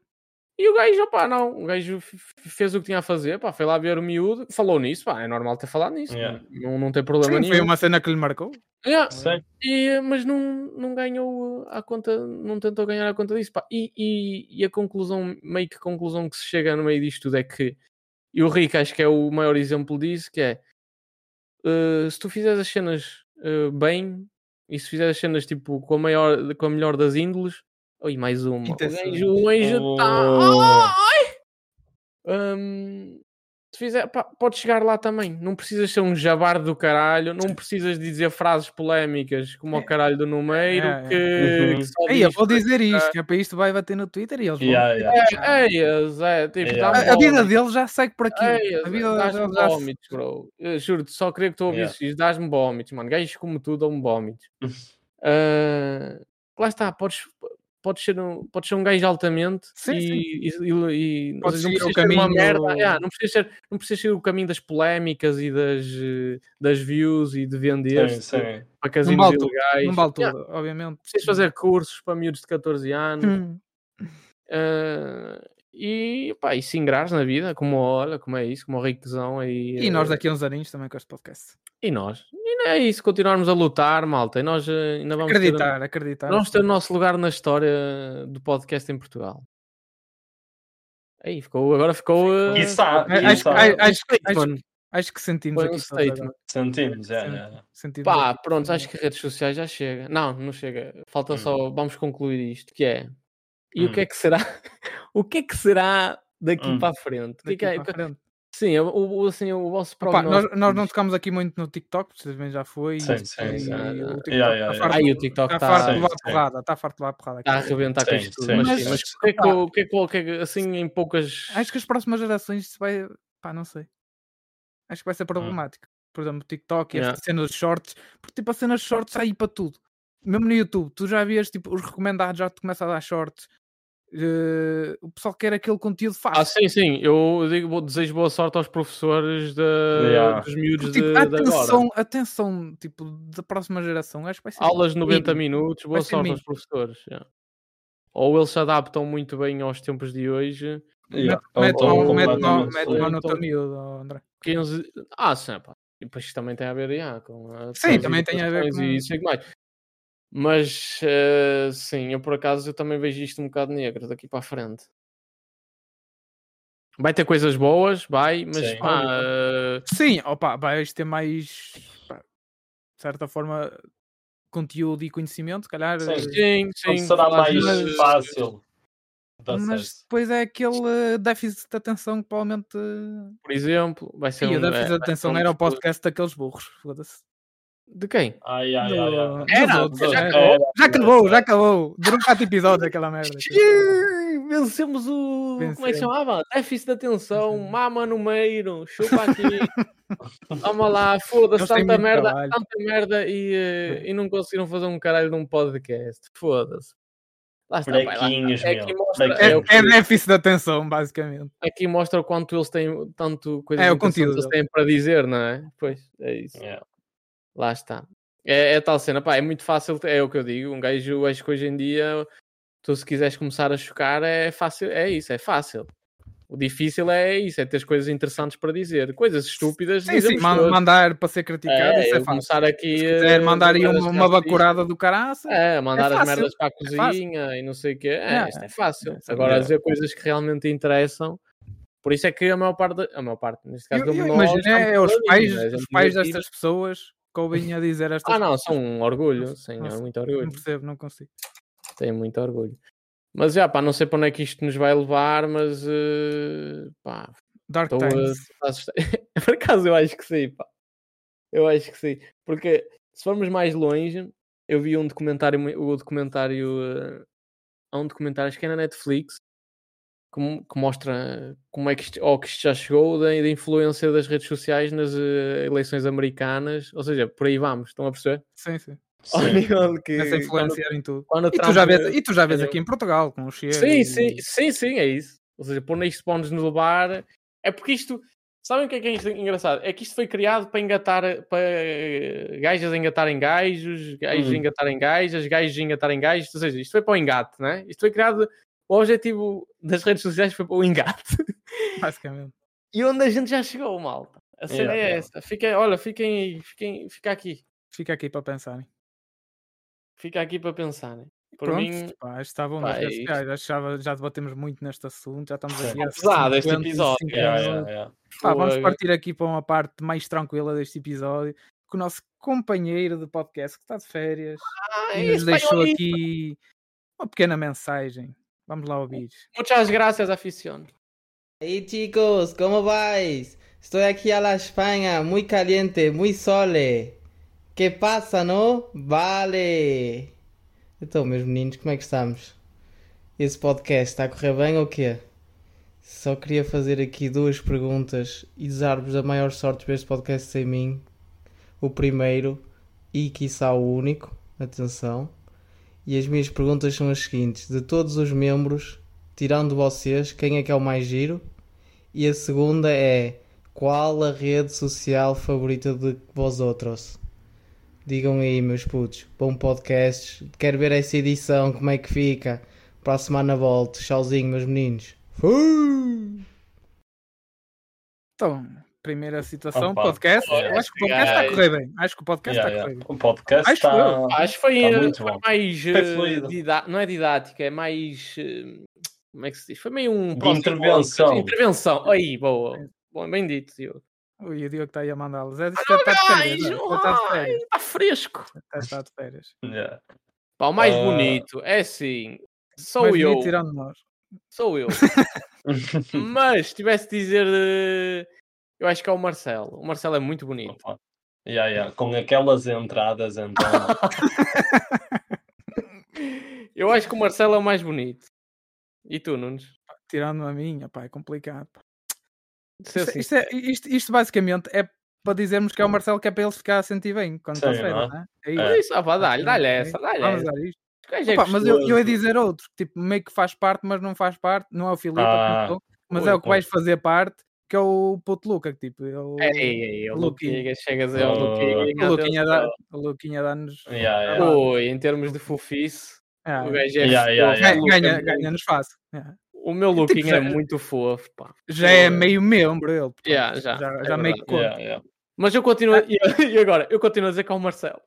E o gajo, opá, não, o gajo fez o que tinha a fazer, pá, foi lá ver o miúdo, falou nisso, pá, é normal ter falado nisso, Yeah. não, não tem problema Sim, nenhum. foi uma cena que lhe marcou. Yeah. Sim. E, mas não, não ganhou a conta, não tentou ganhar a conta disso. pá. E, e, e a conclusão, meio que a conclusão que se chega no meio disto tudo é que, e o Rick acho que é o maior exemplo disso, que é eh, se tu fizeres as cenas eh, bem e se fizeres as cenas tipo com a, maior, com a melhor das índoles, oi, mais uma. O Intenção. gajo, o tá. Oh. Ai! Se fizer, pá, podes chegar lá também. Não precisas ser um jabar do caralho, não precisas dizer frases polémicas como o caralho do Numeiro, É, é. que, Uhum. que só Ei, eu vou dizer isto, que é para isto vai bater no Twitter e eles vão. Yeah, yeah. É, é, é, tipo, Yeah. A, a vida vómitos. dele já segue por aqui. A vida dás-me vómitos, bro. Juro-te, só queria que tu Yeah. ouvisses isso. Dás-me vómitos, mano. Gajos como tu dão-me vómitos. Ah, lá está, podes, podes, ser um, podes ser um gajo altamente Sim, e, sim. e, e- e- não precisas ser uma merda. Yeah, não, precisas ser, não precisas ser o caminho das polémicas e das, eh, das views e de vender para casinos Não vale tudo, ilegais. Não vale tudo, Yeah, obviamente. precisas fazer cursos para miúdos de 14 anos. Hum. Ah, e, pá, e se ingrares na vida, como olha, como é isso, como o riquezão aí. E nós eh, daqui a uns aninhos também com este podcast. E nós. E não é isso, continuarmos a lutar, malta. E nós eh, ainda vamos Acreditar, acreditar. ter, vamos ter o nosso lugar na história do podcast em Portugal. Aí, ficou, agora ficou. eh, Quiçá, Acho, acho, acho, acho, statement. acho que sentimos Foi um statement. Sentimos, é, é. Sentimos Pá, pronto, acho que redes sociais já chega. Não, não chega. Falta Hum. só, vamos concluir isto, que é. E o Hum. que é que será? O que é que será daqui Hum. para a frente? É Daqui que é- para a frente. Sim, o, o- assim, o vosso Opa, nós, nós não tocamos aqui muito no TikTok, vocês bem já foi. Sim, e- sim, sim. yeah. farto- Ai, o TikTok está está farto de levar porrada, está farto de levar porrada. Está a arrebentar com isto tudo. Mas, mas o que é que, o que é que, o que é que, assim, em poucas. Acho que as próximas gerações isso vai. Pá, não sei. Acho que vai Hum. ser problemático. Por exemplo, o TikTok e Yeah. esta cena dos shorts. Porque tipo, a cena dos shorts aí para tudo. Mesmo no YouTube, tu já vias tipo, os recomendados já te começa a dar shorts. Eh, o pessoal quer aquele conteúdo fácil. Ah, sim, sim. Eu digo, desejo boa sorte aos professores de, Yeah. dos miúdos Tipo, de, de agora. atenção, atenção, tipo, da próxima geração. Acho que vai ser. Aulas de 90 mínimo. minutos, boa Vai sorte aos professores. yeah. Ou eles se adaptam muito bem aos tempos de hoje. Yeah. Mete Ou- mão- ou mete mão- completamente mete diferente. mão no teu miúdo, ó, André. 15... Ah, sim, pá. E depois também tem a ver yeah, com a Sim, também tem a ver com- E isso mais. Mas, eh, sim, eu por acaso eu também vejo isto um bocado negro daqui para a frente. Vai ter coisas boas, vai, mas Sim. pá, eh, Sim, opa, vais ter mais, pá, de certa forma, conteúdo e conhecimento, se calhar. Sim. eh, sim, será mais de- fácil Mas depois é aquele déficit de atenção que provavelmente. por exemplo, vai ser Sim, um, o déficit é, de atenção um era o podcast daqueles burros. Foda-se. De quem? Ai, ai, Do- ai, ai. Era, outros, já era. acabou? Já acabou, já acabou. Durou 4 episódios aquela merda. Vencemos o. Como é que se Vencemos. chamava? Déficit de atenção, mama no meio, chupa aqui. Vamos lá, foda-se, tanta merda, trabalho. tanta merda e, eh, e não conseguiram fazer um caralho de um podcast. Foda-se. Lá está, pai, lá está. Brequinhos, É mostra, é É, que- é déficit de atenção, basicamente. aqui mostra o quanto eles têm, tanto coisas É, conteúdo eles têm para dizer, não é? Pois, é isso. Yeah. Lá está. É, é tal cena, pá, é muito fácil, é o que eu digo. Um gajo, acho que hoje em dia, tu se quiseres começar a chocar, é fácil, é isso, é fácil. O difícil é isso, é ter coisas interessantes para dizer. Coisas estúpidas. Sim, sim, todos. mandar para ser criticado, É, isso é eu fácil. começar aqui. Se quiser mandar aí uma, uma bacurada do caraça, É, mandar as fácil, merdas para a é cozinha e não sei o quê. É, É, isto é é, fácil. é, Agora, é. dizer coisas que realmente interessam. Por isso é que a maior parte, a maior parte, neste caso, eu, eu monólogo imagino, é, os pais, os pais destas pessoas que ouvem a dizer estas Ah, não, são um orgulho. Não Sim, sei- é não muito Não orgulho. percebo, não consigo. Tenho muito orgulho. Mas já, pá, não sei para onde é que isto nos vai levar, mas eh, pá, Dark Times. assustar. Por acaso eu acho que sim, pá. Eu acho que sim. Porque se formos mais longe, eu vi um documentário, o documentário, eh, há um documentário, acho que é na Netflix, que, que mostra como é que isto, ao que isto já chegou da, da influência das redes sociais nas eh, eleições americanas. Ou seja, por aí vamos, estão a perceber? Sim, sim. Ao Sim. nível de que Essa quando, influenciar em tudo. quando E tu, já vês, e tu já vês ganhou- aqui em Portugal, com o Chega. Sim, e- sim, sim, sim, é isso. Ou seja, pôr isto para nos levar. É porque isto. Sabem o que é que é isto engraçado? É que isto foi criado para engatar. para eh, gajas engatarem gajos, gajos Hum. engatarem gajas, gajos engatarem gajos. Ou seja, isto foi para o engate, né? Isto foi criado. O objetivo das redes sociais foi para o engate. Basicamente. E onde a gente já chegou, malta. A cena Yeah, é yeah. essa. Fiquem, olha, fiquem aí, fiquem, fica aqui. Fica aqui para pensarem. Fica aqui para pensarem. Por Pronto, mim, pá, bom pá, nas é isto. já, debatemos muito neste assunto. Já estamos aqui a Pesado este 55 episódio. Yeah, yeah, yeah. Pá, vamos partir aqui para uma parte mais tranquila deste episódio. Com o nosso companheiro de podcast que está de férias Ah, e nos isso, deixou aqui uma pequena mensagem. Vamos lá ouvir. Muchas gracias, afición. Hey chicos, ¿cómo vais? Estoy aquí a la España, muy caliente, muy sole. ¿Qué pasa, no? Vale! Então, meus meninos, como é que estamos? Esse podcast está a correr bem ou quê? Só queria fazer aqui duas perguntas e desejar-vos a maior sorte para este podcast sem mim. O primeiro e quiçá o único, atenção. E as minhas perguntas são as seguintes: de todos os membros, tirando vocês, quem é que é o mais giro? E a segunda é: qual a rede social favorita de vós outros? Digam aí, meus putos. Bom podcast. Quero ver essa edição, como é que fica. Para a semana volto. Tchauzinho, meus meninos. Fui! Então, primeira situação, Opa, podcast. olha, Eu acho que o podcast está a correr bem. Acho que o podcast Yeah, está a yeah. correr bem. O podcast Acho está. eu. Acho que foi, Tá eh, muito foi mais. Foi eh, didá- Não é didática, é mais. eh, Como é que se diz? Foi meio um. De intervenção. contras. Intervenção. Aí, boa. Bom, bem dito, Diogo. Ui, o Diogo está aí a mandá-los. É, está de férias. está de férias. Está fresco. Já está de férias. Yeah. Pá, o mais Ah. bonito é assim. Sou Mas eu. tirando nós. Sou eu. Mas se tivesse de dizer. Eu acho que é o Marcelo. O Marcelo é muito bonito. Opa. Yeah, yeah. Com aquelas entradas, então. Eu acho que o Marcelo é o mais bonito. E tu, Nunes? Tirando a minha, pá, é complicado. pá. Isto, assim, isto, é- isto- isto basicamente é para dizermos que é o Marcelo que é para ele ficar a sentir bem quando está Sim, férias, não é? não é? É É. isso. Isso, ah, vá, dá-lhe, dá-lhe É essa, dá-lhe essa. é Opa, mas eu, eu ia dizer outro, tipo, meio que faz parte, mas não faz parte, não é o Filipe, Ah. mas Ui, é o que vais fazer parte, que é o puto Luca, que tipo, ele, Ei, ei, o Luquinha. Luquinha, chegas ao Oh. Luquinha. o Luquinha dá, o Luquinha dá-nos. Yeah, yeah. Em termos de fofice, Ah, o gajo é Yeah, yeah, yeah. o ganha, é ganha-nos fácil. Yeah. O meu Luquinha já- é muito fofo, pá. Já é meio membro ele, portanto, Yeah, já, já, é já meio que conta. Mas eu continuo. E e agora? Eu continuo a dizer que é o Marcelo.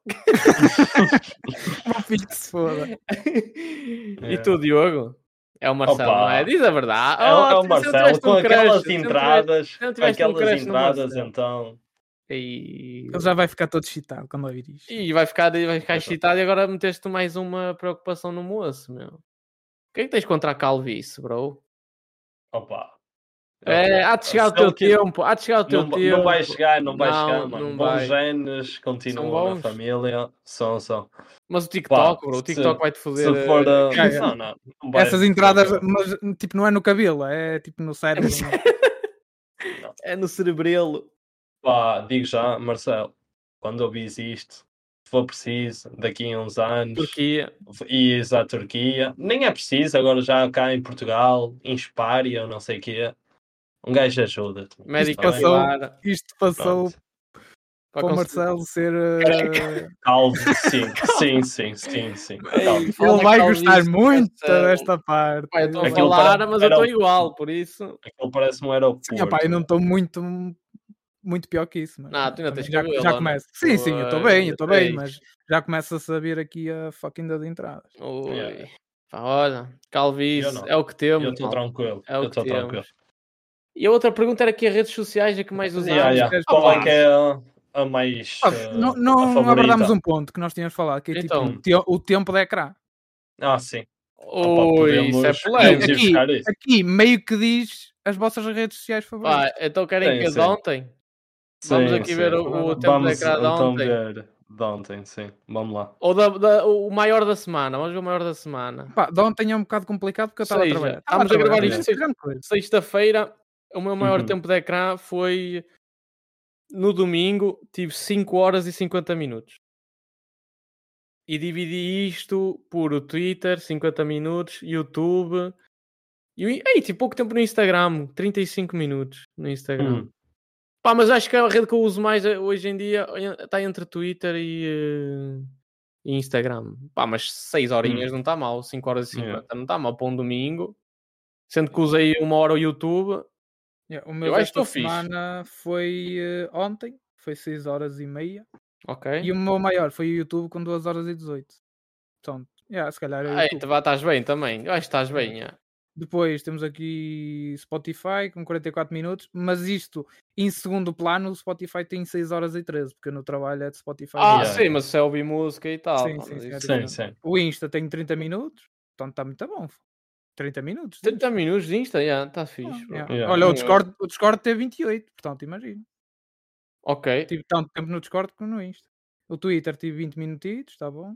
Meu filho que se foda. E tu, Diogo? É o Marcelo, Opa. não é? Diz a verdade. É, o- é Oh, o Marcelo com um aquelas crush, se não tiveste- entradas. se não tiveste um aquelas crush no entradas, então. E... Ele já vai ficar todo excitado quando ouvir isto. E vai ficar, vai ficar excitado e agora meteste mais uma preocupação no moço, meu. O que é que tens contra a calvície, bro? Opa. É, há de chegar o Se teu tempo, há de chegar o teu Não, tempo. não vai chegar, não vai Não, chegar, mano. não bons vai. genes continuam bons. na família. São, são. Mas o TikTok, Pá, bro, o se- TikTok vai-te fazer. Se for. eh, caga. não, não, não vai- Essas entradas, mas tipo, não é no cabelo, é tipo no cérebro. não. É no cerebrelo. Pá, digo já, Marcelo, quando ouvis isto, se for preciso, daqui a uns anos, Turquia. ires à Turquia, nem é preciso, agora já cá em Portugal, em Espária, ou não sei o quê, um gajo ajuda-te. Médico passou- capilar. Isto passou Pronto. Para o Marcelo ser. eh, Calvo, sim, sim, sim, sim, sim. Ele vai gostar muito Marcelo. desta parte. Pá, eu estou a Aquilo falar, para- mas eu estou igual, por isso. Aquilo parece um aeroporto. Sim, opá, eu não estou muito, muito pior que isso. Mas, Não, tu ainda tens já, já começa. Sim, sim, eu estou bem, eu estou bem, mas já começa a saber aqui a fucking das entradas. Ui. Yeah. Pá, olha, calvície, é o que temos. Eu estou tranquilo. É o Eu que estou temos. tranquilo. E a outra pergunta era que as redes sociais é que mais usamos. Yeah, yeah. Qual é que é a, a mais. Ah, eh, não não, abordámos um ponto que nós tínhamos falado, que é Então. tipo te- o tempo de ecrã. Ah, sim. Ui, isso é Aqui, isso. aqui meio que diz as vossas redes sociais favoritas. Pá, então querem Sim, que sim. ontem? Vamos Sim, aqui sim. ver o, o tempo Vamos de ecrã de então ontem. ver de ontem, sim. Vamos lá. Ou da, da- o maior da semana. Vamos ver o maior da semana. Pá, de ontem é um bocado complicado porque eu estava a trabalhar. estamos a gravar isto. Sexta-feira, o meu maior Uhum. tempo de ecrã foi no domingo, tive 5 horas e 50 minutos. E dividi isto por o Twitter, 50 minutos, YouTube. E o- ei, tive pouco tempo no Instagram, 35 minutos no Instagram. Hum. Pá, mas acho que a rede que eu uso mais eh, hoje em dia está entre Twitter e, eh, e Instagram. Pá, mas 6 horinhas não está mal, 5 horas e 50 Yeah. não está mal para um domingo. Sendo que usei uma hora o YouTube. Yeah, o meu Eu acho desta que estou fixe. semana foi eh, ontem, foi 6 horas e meia. Ok. E o meu maior foi o YouTube com 2 horas e 18. Portanto, yeah, se calhar é Ah, YouTube. então estás bem também. Eu acho que estás bem. yeah. Depois temos aqui Spotify com 44 minutos, mas isto em segundo plano, o Spotify tem 6 horas e 13, porque no trabalho é de Spotify. Ah, Yeah. sim, mas se é ouvir música e tal. Sim, sim, sim, é é- Sim, sim. O Insta tem 30 minutos, portanto está muito bom. 30 minutos. 30 minutos de Insta, yeah, está fixe. Ah, yeah. Yeah. Olha, o Discord, o Discord teve 28, portanto, imagino. Ok. Tive tanto tempo no Discord como no Insta. O Twitter tive 20 minutitos, está bom.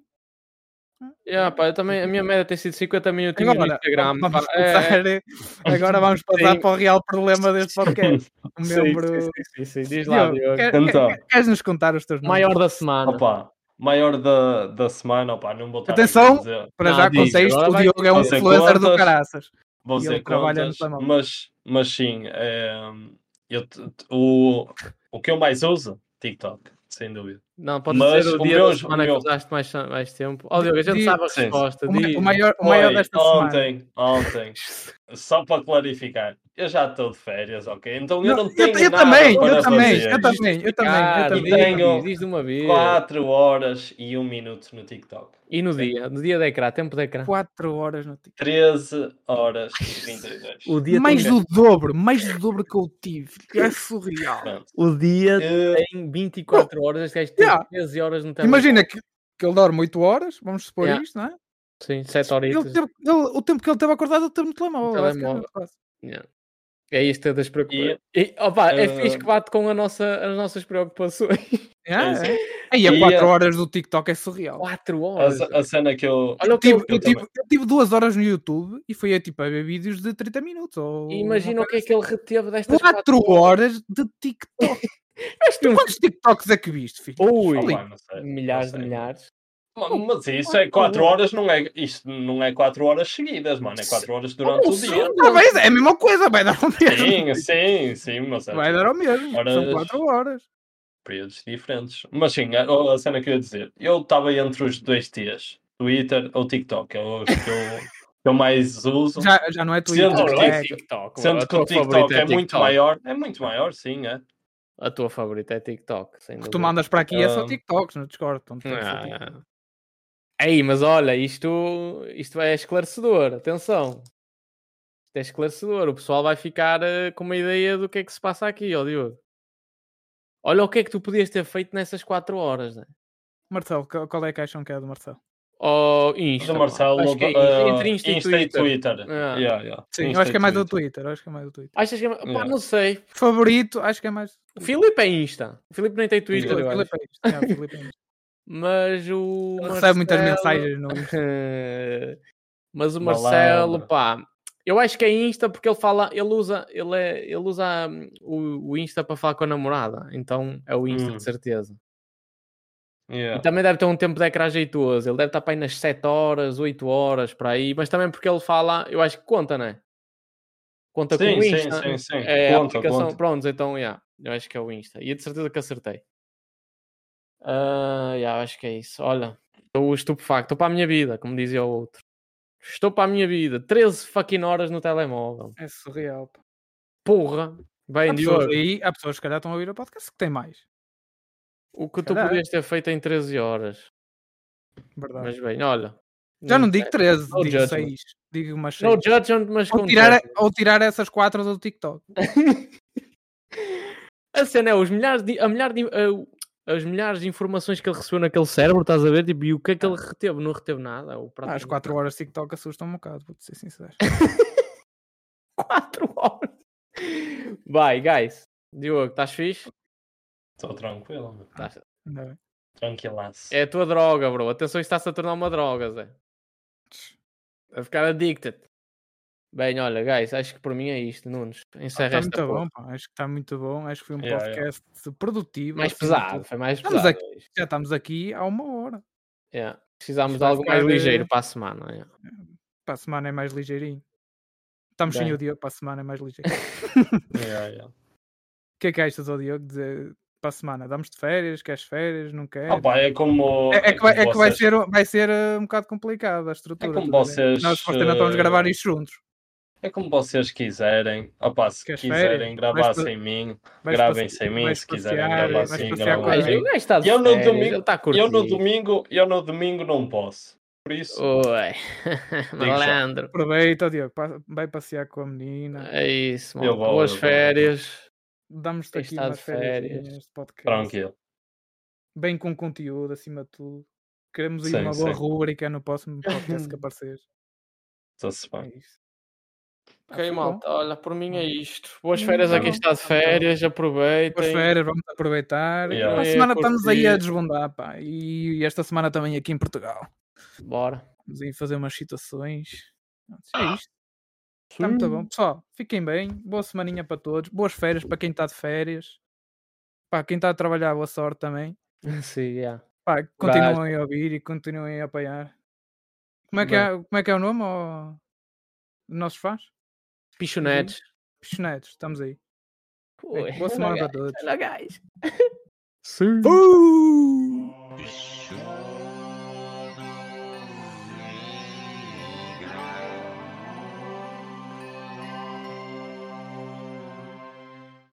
Yeah, pá, eu também, a minha média tem sido 50 minutinhos no Agora, Instagram. vamos pá, é- passar, agora vamos passar Sim. para o real problema deste podcast. O Sim, membro. sim, sim, sim, sim. Diz lá, Diogo, Diogo. quer- Então. quer- queres nos contar os teus números? Maior da semana. Opa, maior da, da semana, opa, não vou estar Atenção. dizer, Para Não, já agora o Diogo é um influencer do caraças. vou dizer contas, mas, mas sim, é, eu, o, o que eu mais uso, TikTok, sem dúvida. Não, pode Mas ser o o dia meu- da semana o que meu- usaste mais, mais tempo. Ó, Diogo, a gente sabe a resposta. O, o maior, o maior Foi desta semana. ontem, ontem, só para clarificar, eu já estou de férias, ok? Então eu Não, não tenho eu, nada também, para eu também, fazer. eu também, eu também, eu também. Tenho diz uma vez. 4 horas e 1 minuto no TikTok. E no dia? No dia de ecrã, tempo de ecrã. 4 horas no TikTok. 13 horas e 22. O dia Mais do dobro, mais do dobro que eu tive. É surreal. Pronto. O dia Eh, tem 24 horas. Este gajo tem Yeah. 13 horas no telemóvel. Imagina que, que ele dorme 8 horas, vamos supor Yeah. isto, não é? Sim, 7 Ele horitas. teve- ele- o tempo que ele teve acordado, ele teve no telemóvel. No telemóvel. Yeah. É isto das preocupações. E- E, opa, é eh, fixe que bate com a nossa, as nossas preocupações. Yeah, sim. é. Aí a E, 4 eh, horas do TikTok é surreal. 4 a, horas. a cena que eu. Olha Eu tive, eu- tive, eu tive duas horas no YouTube e foi a, tipo, a ver vídeos de 30 minutos. Ou Imagina o que é que ele reteve destas assim. 4 horas de TikTok. Mas Tu quantos TikToks é que viste, filho? Ui, não sei, não milhares de milhares. Ma- Mas isso é 4 horas, não é, isto não é 4 horas seguidas, mano. É 4 horas durante o dia. Ah, mas é a mesma coisa, vai dar ao mesmo. Sim, sim, sim, mas é Vai dar ao mesmo. São Horas- 4 horas. períodos diferentes. Mas sim, a, a cena que eu ia dizer, eu estava entre os dois dias, Twitter ou TikTok, é os que eu, que eu mais uso. Já, já não é Twitter. Sendo que- é- TikTok. Sendo que o TikTok é muito TikTok. maior, é muito maior, sim, é. A tua favorita é TikTok, sem que tu mandas para aqui é só Ah. TikToks no Discord. Então, tem Ei, mas olha, isto, isto é esclarecedor, atenção. Isto é esclarecedor. O pessoal vai ficar eh, com uma ideia do que é que se passa aqui, ó Diogo. Olha o que é que tu podias ter feito nessas 4 horas, né? Marcelo, qual é que acham que é do Marcelo? Oh, Insta. Do pá. Marcelo, Acho que é uh, entre Insta, e Insta e Twitter. Twitter. Ah. Yeah, yeah. Sim, eu Insta acho que é mais do Twitter. Eu Acho que é mais do Twitter. Achas que é... Pá, Yeah. não sei. Favorito, acho que é mais. O Filipe é Insta. O Filipe nem tem Twitter, Filipe, eu acho. Filipe é isto. É. Mas o. Ele recebe muitas Marcelo- mensagens Insta. Mas o Marcelo, Malandro. pá, eu acho que é Insta porque ele fala, ele usa, ele, é, ele usa hum, o, o Insta para falar com a namorada, então é o Insta Hum. de certeza. Yeah. E também deve ter um tempo de ecrã jeitoso, ele deve estar para aí nas 7 horas, 8 horas, para aí, mas também porque ele fala, eu acho que conta, né? Conta com Sim, o sim, Insta. sim, sim. É a Conta, aplicação, conta. pronto, então, yeah, eu acho que é o Insta. E de certeza que acertei. Ah, yeah, acho que é isso. Olha, estou estupefacto, estou para a minha vida, como dizia o outro. Estou para a minha vida. 13 fucking horas no telemóvel. É surreal. pá. Porra. Bem, Há pessoas Diogo, aí, há pessoas que calhar estão a ouvir o podcast que têm mais. o que tu calhar. podias ter feito em 13 horas. Verdade. Mas bem, olha. Já não digo 13, No digo judgment. 6. Digo umas 6. No judgment, mas ou, tirar, judgment. ou tirar essas 4 do TikTok. A cena é os milhares de, a milhar de, a- as milhares de informações que ele recebeu naquele cérebro, estás a ver? Tipo, e o que é que ele reteve? Não reteve nada. Ou Ah, as praticamente 4 horas de TikTok assustam um bocado, vou-te ser sincero. 4 horas. Vai, guys. Diogo, estás fixe? Estou tranquilo, meu. Estás- Ainda bem. tranquilaço. É a tua droga, bro. Atenção, isto está-se a tornar uma droga, Zé. A ficar addicted. Bem, olha, guys, acho que por mim é isto, Nunes. Encerra Está Ah, muito porra. bom, pá. acho que está muito bom. Acho que foi um Yeah, yeah. podcast produtivo. Mais de pesado, tudo. foi mais Estamos pesado. aqui. hoje. Já estamos aqui há uma hora. Yeah. Precisámos de algo mais ligeiro para a semana. yeah. Para a semana é mais ligeirinho. Estamos sem Bem. o Diogo, para a semana é mais ligeiro. Yeah, yeah. O que é que achas, ó Diogo, dizer para a semana? Damos de férias? Queres férias? Não queres? Opa, é como. É, é que, vai, é como que vai vocês- ser, vai ser eh, um bocado complicado a estrutura. como estás a ver? vocês, Nós não estamos a gravar isto juntos. É como vocês quiserem. Opa, se Queres quiserem férias? gravar sem mim, gravem sem mim. Se quiserem gravar sem gajo está de Eu no domingo- curtir. Eu no domingo, eu no domingo não posso. Por isso, Oi, malandro. Aproveita, Diogo, vai passear com a menina. É isso, mano. vou, Boas férias. Damos-te aqui umas férias podcast. tranquilo. Bem com conteúdo, acima de tudo. Queremos aí Sim, uma boa sim. rúbrica no próximo podcast que aparecer. Está-se É bem. isso. Ok, Ah, foi bom. malta. Olha, por mim é isto. Boas Hum, férias, tá aqui bom. está de férias. Aproveitem. Boas férias, vamos aproveitar. Yeah. A É, semana estamos aí a desbundar, pá. E esta semana também aqui em Portugal. Bora. Vamos aí fazer umas citações. É isto. Está muito bom. Pessoal, fiquem bem. Boa semaninha para todos. Boas férias para quem está de férias. Para quem está a trabalhar, boa sorte também. Sim, yeah. Pá, continuem a ouvir e continuem a apoiar. Como é que, é, como é, que é o nome? dos nossos fãs? Uhum. Pichonetes. Pichonetes, estamos aí. É Pô, boa é semana para todos. É Hello, guys. Sim. Uh!